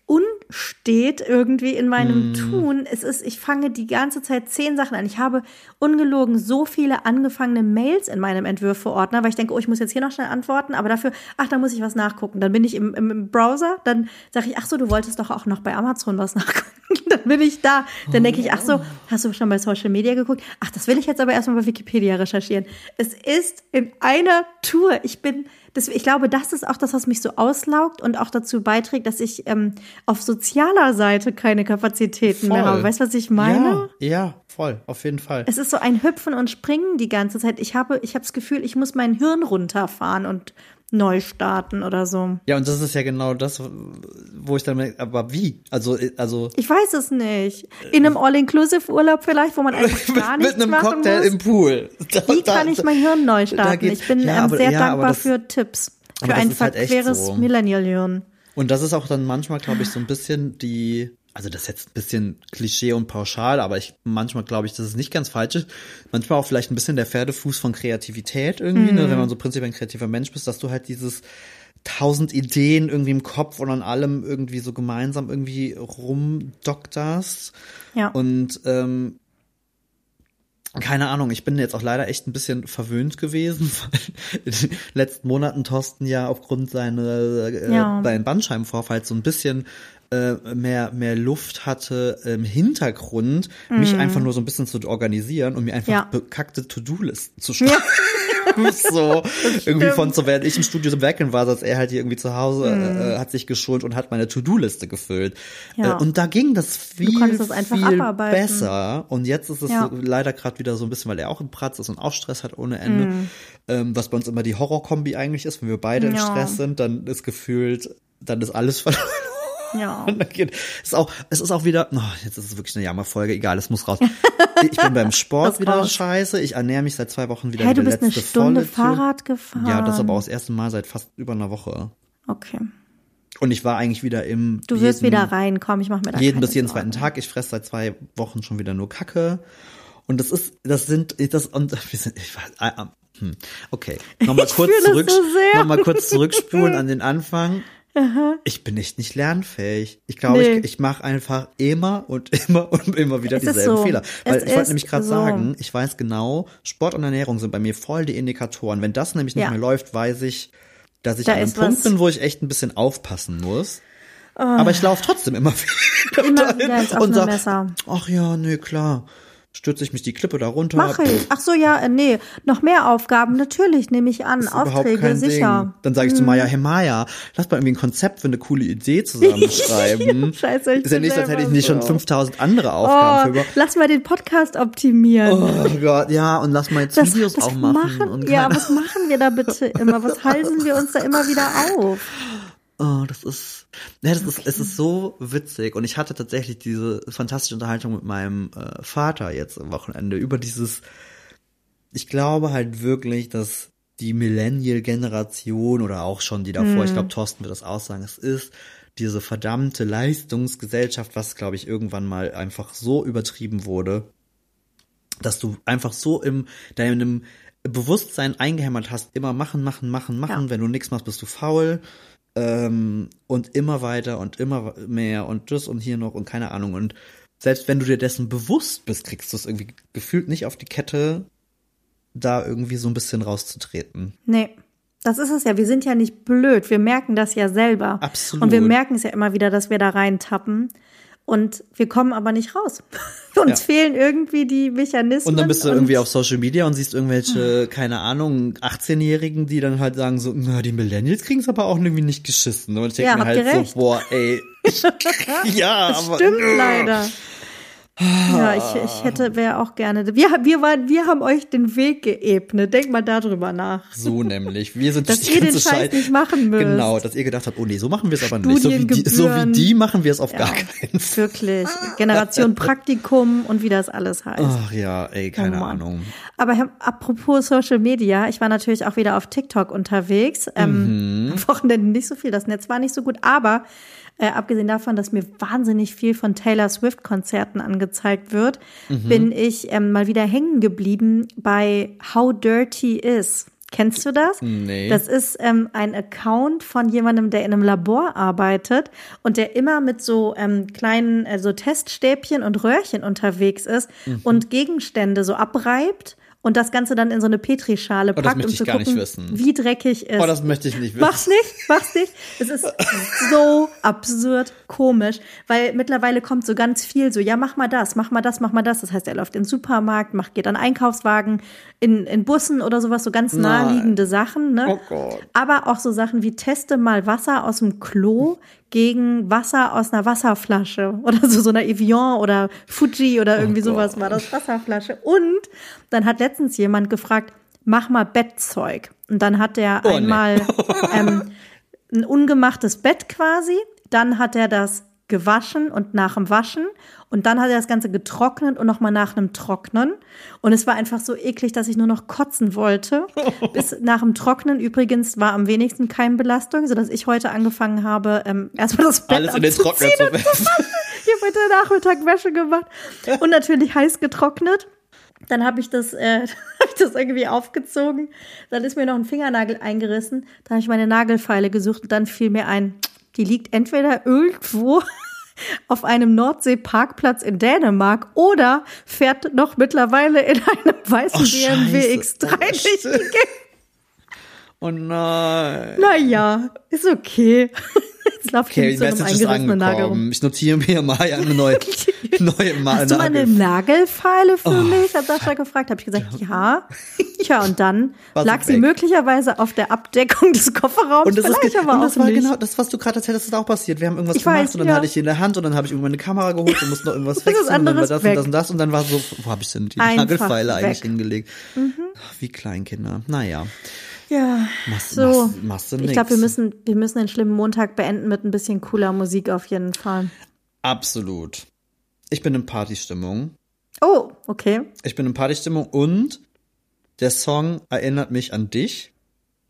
unstet irgendwie in meinem
Mm.
Tun. Es ist, ich fange die ganze Zeit zehn Sachen an. Ich habe ungelogen so viele angefangene Mails in meinem Entwürfeordner, weil ich denke, oh, ich muss jetzt hier noch schnell antworten, aber dafür, ach, da muss ich was nachgucken. Dann bin ich im, im, im Browser, dann sage ich, ach so, du wolltest doch auch noch bei Amazon was nachgucken. dann bin ich da. Dann denke ich, ach so, hast du schon bei Social Media geguckt? Ach, das will ich jetzt aber erstmal bei Wikipedia recherchieren. Es ist in einer Tour. Ich bin das, ich glaube, das ist auch das, was mich so auslaugt und auch dazu beiträgt, dass ich ähm, auf sozialer Seite keine Kapazitäten mehr
Voll.
habe. Weißt du, was ich meine?
Ja, ja, voll, auf jeden Fall.
Es ist so ein Hüpfen und Springen die ganze Zeit. Ich habe, ich habe das Gefühl, ich muss mein Hirn runterfahren und neu starten oder so.
Ja, und das ist ja genau das, wo ich dann merke, aber wie? Also, also
Ich weiß es nicht. In einem All-Inclusive-Urlaub vielleicht, wo man einfach gar nichts
mit einem
machen
Cocktail
muss.
im Pool. Da,
Wie kann ich mein Hirn neu starten? Ich bin
ja, aber-
sehr
ja,
dankbar
das-
für Tipps. Für ein
halt
verqueres
so.
Millennial-Hirn.
Und das ist auch dann manchmal, glaube ich, so ein bisschen die, also das ist jetzt ein bisschen Klischee und pauschal, aber ich manchmal glaube ich, dass es nicht ganz falsch ist. Manchmal auch vielleicht ein bisschen der Pferdefuß von Kreativität irgendwie, ne? wenn man so prinzipiell ein kreativer Mensch bist, dass du halt dieses tausend Ideen irgendwie im Kopf und an allem irgendwie so gemeinsam irgendwie rumdokterst.
Ja.
Und ähm, keine Ahnung, ich bin jetzt auch leider echt ein bisschen verwöhnt gewesen, weil in den letzten Monaten Thorsten ja aufgrund seiner äh,
Ja.
beim Bandscheibenvorfall so ein bisschen äh, mehr mehr Luft hatte im Hintergrund, mich einfach nur so ein bisschen zu organisieren und mir einfach.
Ja.
bekackte To-Do-Listen zu schreiben. so irgendwie von so während ich im Studio so werkeln war, saß er halt hier irgendwie zu Hause, äh, hat sich geschont und hat meine To-Do-Liste gefüllt.
Mhm. Ja.
Äh, und da ging das viel,
das
viel
abarbeiten.
besser. Und jetzt ist es
Ja.
so, leider gerade wieder so ein bisschen, weil er auch im Pratz ist und auch Stress hat ohne Ende. Ähm, was bei uns immer die Horrorkombi eigentlich ist, wenn wir beide im.
Ja.
Stress sind, dann ist gefühlt, dann ist alles verloren.
Ja.
Und dann geht, ist auch, es ist auch wieder, oh, jetzt ist es wirklich eine Jammerfolge, egal, es muss raus. Ich bin beim Sport wieder
raus.
scheiße, ich ernähre mich seit zwei Wochen wieder
Hey,
wie
du
der
bist eine
letzte
Stunde
Vollidiot.
Fahrrad gefahren.
Ja, das aber auch das erste Mal seit fast über einer Woche.
Okay.
Und ich war eigentlich wieder im
Du wirst
jeden-
wieder reinkommen. Ich mache mir da
jeden bis jeden
Sorgen.
zweiten Tag. Ich fresse seit zwei Wochen schon wieder nur Kacke. Und das ist, das sind, das und wir sind, ich weiß, ah, ah, hm, okay. Nochmal kurz
das
zurück,
so
nochmal kurz zurückspulen an den Anfang. Ich bin echt nicht lernfähig. Ich glaube,
Nee.
ich, ich mache einfach immer und immer und immer wieder
Es
dieselben
so.
Fehler. Weil
Es
ich wollte nämlich gerade
so.
sagen, ich weiß genau, Sport und Ernährung sind bei mir voll die Indikatoren. Wenn das nämlich nicht
Ja.
mehr läuft, weiß ich, dass ich
Da
an einem Punkt
was.
bin, wo ich echt ein bisschen aufpassen muss. Aber ich laufe trotzdem immer wieder
Immer
dahin
wieder
und
offene
sag,
Messer.
ach ja, nee, klar. Stürze ich mich die Klippe da runter.
Mache ich. Ach so, ja, äh, nee. Noch mehr Aufgaben. Natürlich nehme ich an.
Ist überhaupt
Aufträge,
kein
sicher.
Ding. Dann sage ich zu Maya, hey Maya, lass mal irgendwie ein Konzept für eine coole Idee zusammenschreiben.
Scheiße, ich
Ist ja nicht, als hätte ich nicht schon
so.
5000 andere Aufgaben
Oh,
für
lass mal den Podcast optimieren.
Oh Gott, ja, und lass mal jetzt
Das-
Videos auch machen. und
ja, was machen wir da bitte immer? Was halsen wir uns da immer wieder auf?
Oh, das ist, ja, das ist, es ist so witzig. Und ich hatte tatsächlich diese fantastische Unterhaltung mit meinem äh, Vater jetzt am Wochenende über dieses, ich glaube halt wirklich, dass die Millennial-Generation oder auch schon die davor, ich glaube, Thorsten wird das auch sagen, es ist diese verdammte Leistungsgesellschaft, was, glaube ich, irgendwann mal einfach so übertrieben wurde, dass du einfach so im deinem Bewusstsein eingehämmert hast, immer machen, machen, machen, machen.
Ja.
Wenn du nichts machst, bist du faul. Ähm, und immer weiter und immer mehr und das und hier noch und keine Ahnung. Und selbst wenn du dir dessen bewusst bist, kriegst du es irgendwie gefühlt nicht auf die Kette, da irgendwie so ein bisschen rauszutreten.
Nee. Das ist es ja. Wir sind ja nicht blöd. Wir merken das ja selber.
Absolut.
Und wir merken es ja immer wieder, dass wir da reintappen. Und wir kommen aber nicht raus. Uns
Ja.
fehlen irgendwie die Mechanismen.
Und dann bist du irgendwie auf Social Media und siehst irgendwelche, keine Ahnung, 18-Jährigen, die dann halt sagen so, na, die Millennials kriegen es aber auch irgendwie nicht geschissen. Und ich denke
Ja,
mir halt
ihr
so, boah, ey. ja,
Das
aber.
stimmt leider. Ja, ich, ich hätte, wäre auch gerne. Wir, wir, waren, wir haben euch den Weg geebnet. Denk mal darüber nach.
So nämlich. Wir sind
Dass
die
ihr den
ganze
Scheiß
Schei-
nicht machen müsst.
Genau, dass ihr gedacht habt, oh nee, so machen wir es aber nicht. So wie, die, so wie die machen wir es auf gar
Ja,
keinen Fall.
Wirklich. Generation Praktikum und wie das alles heißt.
Ach ja, ey, keine
Oh.
Ahnung.
Aber apropos Social Media, ich war natürlich auch wieder auf TikTok unterwegs. Ähm,
Mhm.
Am Wochenende nicht so viel, das Netz war nicht so gut, aber äh, abgesehen davon, dass mir wahnsinnig viel von Taylor Swift-Konzerten angezeigt wird,
Mhm.
bin ich ähm, mal wieder hängen geblieben bei How Dirty Is. Kennst du das?
Nee.
Das ist ähm, ein Account von jemandem, der in einem Labor arbeitet und der immer mit so ähm, kleinen äh, so Teststäbchen und Röhrchen unterwegs ist
Mhm.
und Gegenstände so abreibt und das Ganze dann in so eine Petrischale
Oh, das
packt,
möchte
um
ich
zu
gar nicht
gucken,
wissen.
wie dreckig ist.
Oh, das möchte ich nicht wissen.
Mach's nicht, mach's nicht. Es ist so absurd komisch, weil mittlerweile kommt so ganz viel so, ja, mach mal das, mach mal das, mach mal das. Das heißt, er läuft in den Supermarkt, macht, geht an Einkaufswagen, in, in Bussen oder sowas, so ganz
Nein.
naheliegende Sachen, ne?
Oh Gott.
Aber auch so Sachen wie teste mal Wasser aus dem Klo gegen Wasser aus einer Wasserflasche oder so, so einer Evian oder Fuji oder irgendwie
Oh
sowas war das Wasserflasche. Und dann hat letztens jemand gefragt, mach mal Bettzeug. Und dann hat er
Oh, nee.
einmal ähm, ein ungemachtes Bett quasi, dann hat er das gewaschen und nach dem Waschen und dann hat er das Ganze getrocknet und nochmal nach einem Trocknen und es war einfach so eklig, dass ich nur noch kotzen wollte. Bis nach dem Trocknen übrigens war am wenigsten Keimbelastung, sodass ich heute angefangen habe, ähm, erstmal das Bett
Alles in den Trockner zu werfen.
ich habe heute Nachmittag Wäsche gemacht und natürlich heiß getrocknet. Dann habe ich das, äh, hab ich das irgendwie aufgezogen. Dann ist mir noch ein Fingernagel eingerissen. Dann habe ich meine Nagelfeile gesucht und dann fiel mir ein, die liegt entweder irgendwo auf einem Nordseeparkplatz in Dänemark oder fährt noch mittlerweile in einem weißen
Oh,
BMW
Scheiße.
X3
Oh,
durch die
shit.
Gegend.
Oh nein.
Naja, ist okay. Jetzt laufe ich
Okay,
mit so einem eingerissenen Nagel rum.
Ich notiere mir mal eine neue, neue Ma
Hast du mal eine
Nagel-
Nagelfeile für
Oh,
mich? Hat Sascha gefragt. Habe ich gesagt, ja. Tja, und dann
War
lag
sie weg.
möglicherweise auf der Abdeckung des Kofferraums.
Und das, ist,
aber
und das
auch
war
nicht.
genau das, was du gerade erzählt hast, ist auch passiert. Wir haben irgendwas
Ich
gemacht
weiß,
und dann
ja.
hatte ich die in der Hand und dann habe ich irgendwann eine Kamera geholt und musste noch irgendwas
Das ist
wechseln und dann war das
weg.
und das und das und dann war so, wo habe ich denn die
Einfach
Nagelfeile eigentlich
weg. Mhm.
hingelegt? Ach, Wie Kleinkinder. Naja,
Ja,
machst,
so.
machst, machst du
Ich
nix.
glaube, wir müssen, wir müssen den schlimmen Montag beenden mit ein bisschen cooler Musik auf jeden Fall.
Absolut. Ich bin in Partystimmung.
Oh, okay.
Ich bin in Partystimmung und der Song erinnert mich an dich.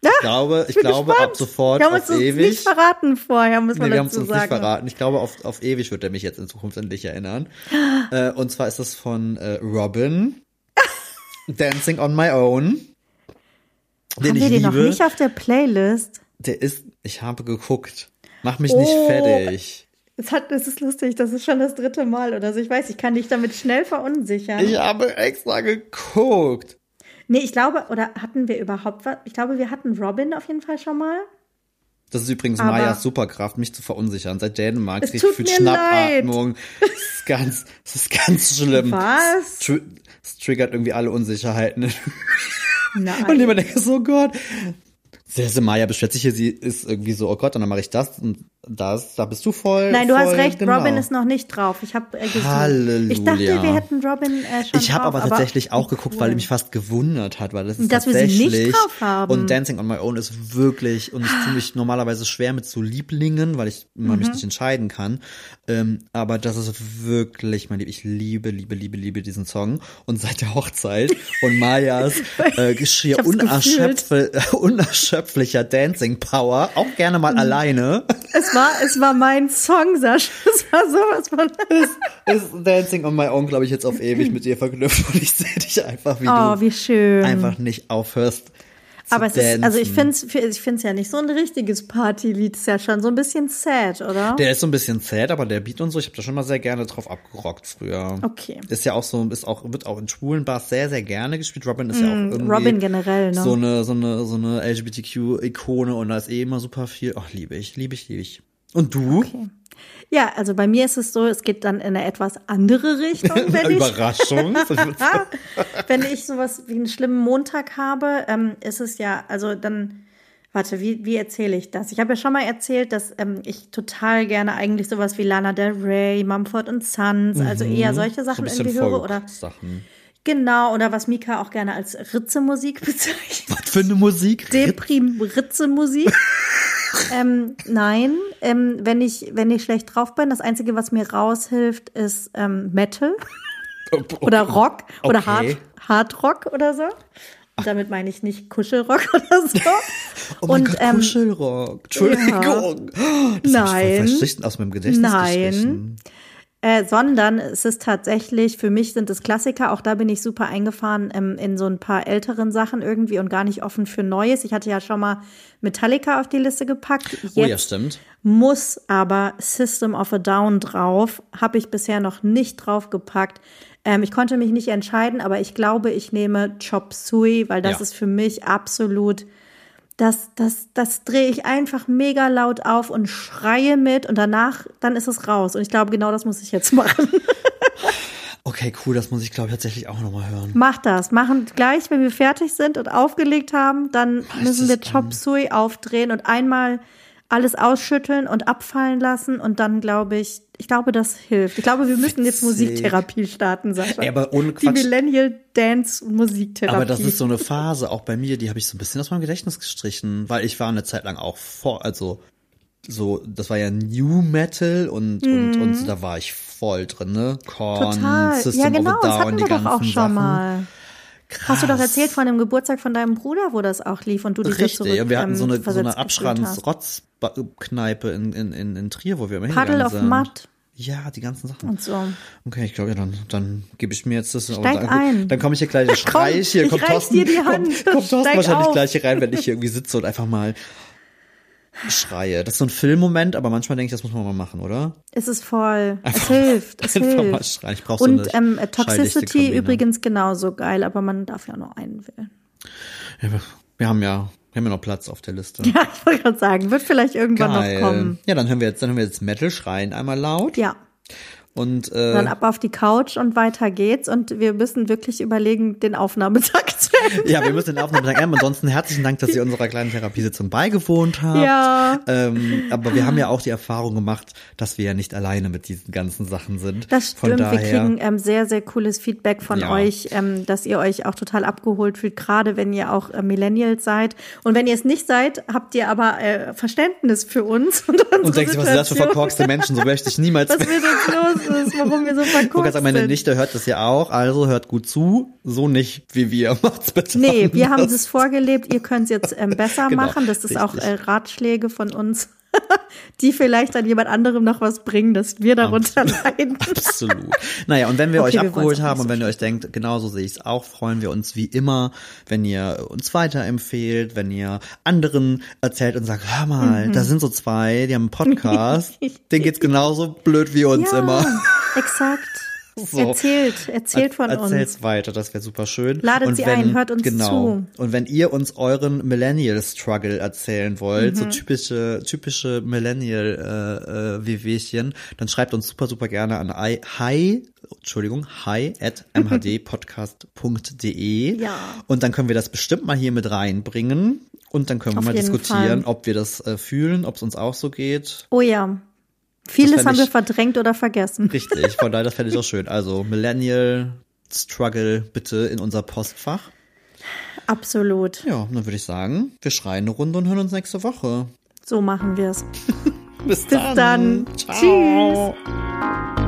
Ich glaube, ich glaube
gespannt.
ab sofort
Wir haben
auf
uns nicht
ewig.
verraten vorher, muss
Nee,
man
wir haben uns nicht
sagen.
verraten. Ich glaube, auf, auf ewig wird er mich jetzt in Zukunft an dich erinnern. äh, und zwar ist das von äh, Robin. Dancing on My Own. Den
Haben
ich
wir den
liebe.
noch nicht auf der Playlist?
Der ist, ich habe geguckt. Mach mich nicht
Oh.
fertig.
Es, hat, es ist lustig, das ist schon das dritte Mal oder so. Ich weiß, ich kann dich damit schnell verunsichern.
Ich habe extra geguckt.
Nee, ich glaube, oder hatten wir überhaupt was? Ich glaube, wir hatten Robin auf jeden Fall schon mal.
Das ist übrigens
Aber-
Mayas Superkraft, mich zu verunsichern. Seit Dänemark kriege ich viel Schnappatmung. Das ist ganz, das ist ganz schlimm.
Was?
Tr es triggert irgendwie alle Unsicherheiten.
Nein.
Und immer denke so, oh Gott. Sehr Maya beschwert sich hier, sie ist irgendwie so, oh Gott, und dann mache ich das und das, da bist du voll.
Nein, du
voll,
hast recht,
genau.
Robin ist noch nicht drauf. Ich habe äh.
Halleluja.
Ich dachte, wir hätten Robin äh, schon
Ich habe aber tatsächlich auch
wie
geguckt,
cool.
weil mich fast gewundert hat, weil das ist
Dass wir sie nicht
tatsächlich
drauf haben.
und Dancing on My Own ist wirklich und ich tue mich normalerweise schwer mit so Lieblingen, weil ich immer
Mhm.
mich nicht entscheiden kann. Ähm, aber das ist wirklich mein Lieb. Ich liebe, liebe, liebe, liebe diesen Song und seit der Hochzeit und Mayas äh, schier unerschöpflicher Dancing Power, auch gerne
Mhm.
mal alleine,
Es war, es war mein Song, Sascha. Es war sowas von.
ist Dancing on My Own, glaube ich, jetzt auf ewig mit dir verknüpft und ich sehe dich einfach, wie
Oh,
du
wie schön.
einfach nicht aufhörst
Aber es ist, also ich finde es ich find's ja nicht so ein richtiges Partylied. Ist ja schon so ein bisschen sad, oder?
Der ist so ein bisschen sad, aber der Beat und so, ich habe da schon mal sehr gerne drauf abgerockt früher.
Okay.
Ist ja auch so, ist auch, wird auch in schwulen Bars sehr, sehr gerne gespielt. Robin ist ja auch irgendwie.
Mm, Robin generell, ne?
So eine, so eine, so eine LGBTQ-Ikone und da ist eh immer super viel. Ach, liebe ich, liebe ich, liebe ich. Und du?
Okay. Ja, also bei mir ist es so, es geht dann in eine etwas andere Richtung, wenn ich,
Überraschung.
wenn ich sowas wie einen schlimmen Montag habe, ähm, ist es ja, also dann, warte, wie, wie erzähle ich das? Ich habe ja schon mal erzählt, dass ähm, ich total gerne eigentlich sowas wie Lana Del Rey, Mumford Sons, also eher solche
Mhm. so ein
Sachen
bisschen
irgendwie höre oder
Sachen.
genau, oder was Mika auch gerne als Ritze-Musik bezeichnet.
Was für eine Musik?
Deprim-Ritze-Musik. Ähm, nein, ähm, wenn ich wenn ich schlecht drauf bin, das einzige, was mir raushilft, ist ähm, Metal oder Rock oder Hard
Okay.
Hard Rock oder so. Damit meine ich nicht Kuschelrock oder so.
Oh mein
Und,
Gott,
ähm,
Kuschelrock. Entschuldigung. Das hab ich
Nein.
voll verstrichen, aus meinem Gedächtnis
Nein.
gestrichen.
Äh, sondern es ist tatsächlich, für mich sind es Klassiker, auch da bin ich super eingefahren ähm, in so ein paar älteren Sachen irgendwie und gar nicht offen für Neues. Ich hatte ja schon mal Metallica auf die Liste gepackt. Jetzt
Oh ja, stimmt.
muss aber System of a Down drauf. Habe ich bisher noch nicht draufgepackt. Ähm, ich konnte mich nicht entscheiden, aber ich glaube, ich nehme Chop Suey, weil das
Ja.
ist für mich absolut. Das, das, das drehe ich einfach mega laut auf und schreie mit und danach, dann ist es raus. Und ich glaube, genau das muss ich jetzt machen.
Okay, cool, das muss ich, glaube ich, tatsächlich auch nochmal hören.
Mach das. Machen gleich, wenn wir fertig sind und aufgelegt haben, dann müssen wir Chop Suey aufdrehen und einmal alles ausschütteln und abfallen lassen und dann glaube ich, ich glaube, das hilft. Ich glaube, wir müssen jetzt. Musiktherapie starten, Sascha.
Ey, aber ohne
Die
Quatsch.
Millennial Dance Musiktherapie.
Aber das ist so eine Phase, auch bei mir, die habe ich so ein bisschen aus meinem Gedächtnis gestrichen, weil ich war eine Zeit lang auch vor, also so, das war ja New Metal und, und, und da war ich voll drin, ne? Korn,
Mhm. Total.
System
ja, genau,
of a
das
Down,
hatten
die
wir doch
ganzen
auch schon
Sachen.
mal.
Krass.
Hast du doch erzählt von dem Geburtstag von deinem Bruder, wo das auch lief und du dich
Richtig,
zurück,
und wir hatten so eine,
ähm,
so eine
gefühlt hast.
Abschranz-Rotz-Kneipe in, in, in, in Trier, wo wir immer
Paddle
hingegangen
of
sind.
Mud
Ja, die ganzen Sachen.
und so.
Okay, ich glaube, ja, dann, dann gebe ich mir jetzt das.
Steig
dann,
ein.
Dann komme ich hier gleich, ich schrei ich hier,
ich
kommt
reich
Thorsten,
dir die Hand.
kommt, kommt Thorsten wahrscheinlich
auf.
gleich hier rein, wenn ich hier irgendwie sitze und einfach mal schreie. Das ist so ein Filmmoment, aber manchmal denke ich, das muss man mal machen, oder?
Es ist voll. Es
Einfach-
hilft. Es
einfach mal
hilft.
schreien. Ich brauch so
Und
eine
ähm, Toxicity übrigens genauso geil, aber man darf ja nur einen wählen.
Ja, wir- wir haben ja, wir haben ja noch Platz auf der Liste.
Ja, ich wollte gerade sagen, wird vielleicht irgendwann
Geil.
noch kommen.
Ja, dann hören wir jetzt, dann hören wir jetzt Metal schreien einmal laut
Ja,
und äh,
dann ab auf die Couch und weiter geht's. Und wir müssen wirklich überlegen, den Aufnahmetag zu Ende.
ja, wir müssen den Aufnahmetag enden. Ansonsten herzlichen Dank, dass ihr unserer kleinen Therapiesitzung beigewohnt habt.
Ja.
Ähm, aber wir haben ja auch die Erfahrung gemacht, dass wir ja nicht alleine mit diesen ganzen Sachen sind.
Das stimmt, wir
daher,
kriegen ähm, sehr, sehr cooles Feedback von
Ja.
euch, ähm, dass ihr euch auch total abgeholt fühlt, gerade wenn ihr auch äh, Millennials seid. Und wenn ihr es nicht seid, habt ihr aber äh, Verständnis für uns und unsere
und denkst du, was sind das für verkorkste Menschen? So möchte ich niemals
Was uns los ist, warum wir so
gerade sagen, meine. Nichte hört das ja auch, also hört gut zu, so nicht wie wir. Macht's bitte.
Nee, wir haben
anders.
es vorgelebt, ihr könnt es jetzt ähm, besser
Genau,
machen. Das ist auch
richtig.
äh, Ratschläge von uns, die vielleicht an jemand anderem noch was bringen, dass wir darunter leiden.
Absolut. Naja, und wenn wir
Okay,
euch
wir
abgeholt haben und wenn ihr euch denkt, genauso sehe ich es auch, freuen wir uns wie immer, wenn ihr uns weiterempfehlt, wenn ihr anderen erzählt und sagt, hör mal,
Mhm.
da sind so zwei, die haben einen Podcast, denen geht's genauso blöd wie uns immer.
exakt.
So.
Erzählt, erzählt von
Erzählt's
uns.
weiter, das wäre super schön.
Ladet
und
sie
wenn,
ein, hört uns
genau,
zu.
Und wenn ihr uns euren Millennial Struggle erzählen wollt,
Mhm.
so typische typische Millennial äh, äh, Wehwehchen, dann schreibt uns super super gerne an i- hi Entschuldigung, hi at mhdpodcast.de
Ja.
und dann können wir das bestimmt mal hier mit reinbringen und dann können wir
Auf
mal diskutieren,
Fall.
ob wir das äh, fühlen, ob es uns auch so geht.
Oh ja. Vieles haben wir verdrängt oder vergessen.
Richtig, von daher, das fände ich auch schön. Also Millennial Struggle bitte in unser Postfach.
Absolut.
Ja, dann würde ich sagen, wir schreien eine Runde und hören uns nächste Woche.
So machen wir es.
Bis,
Bis dann.
Ciao.
Tschüss.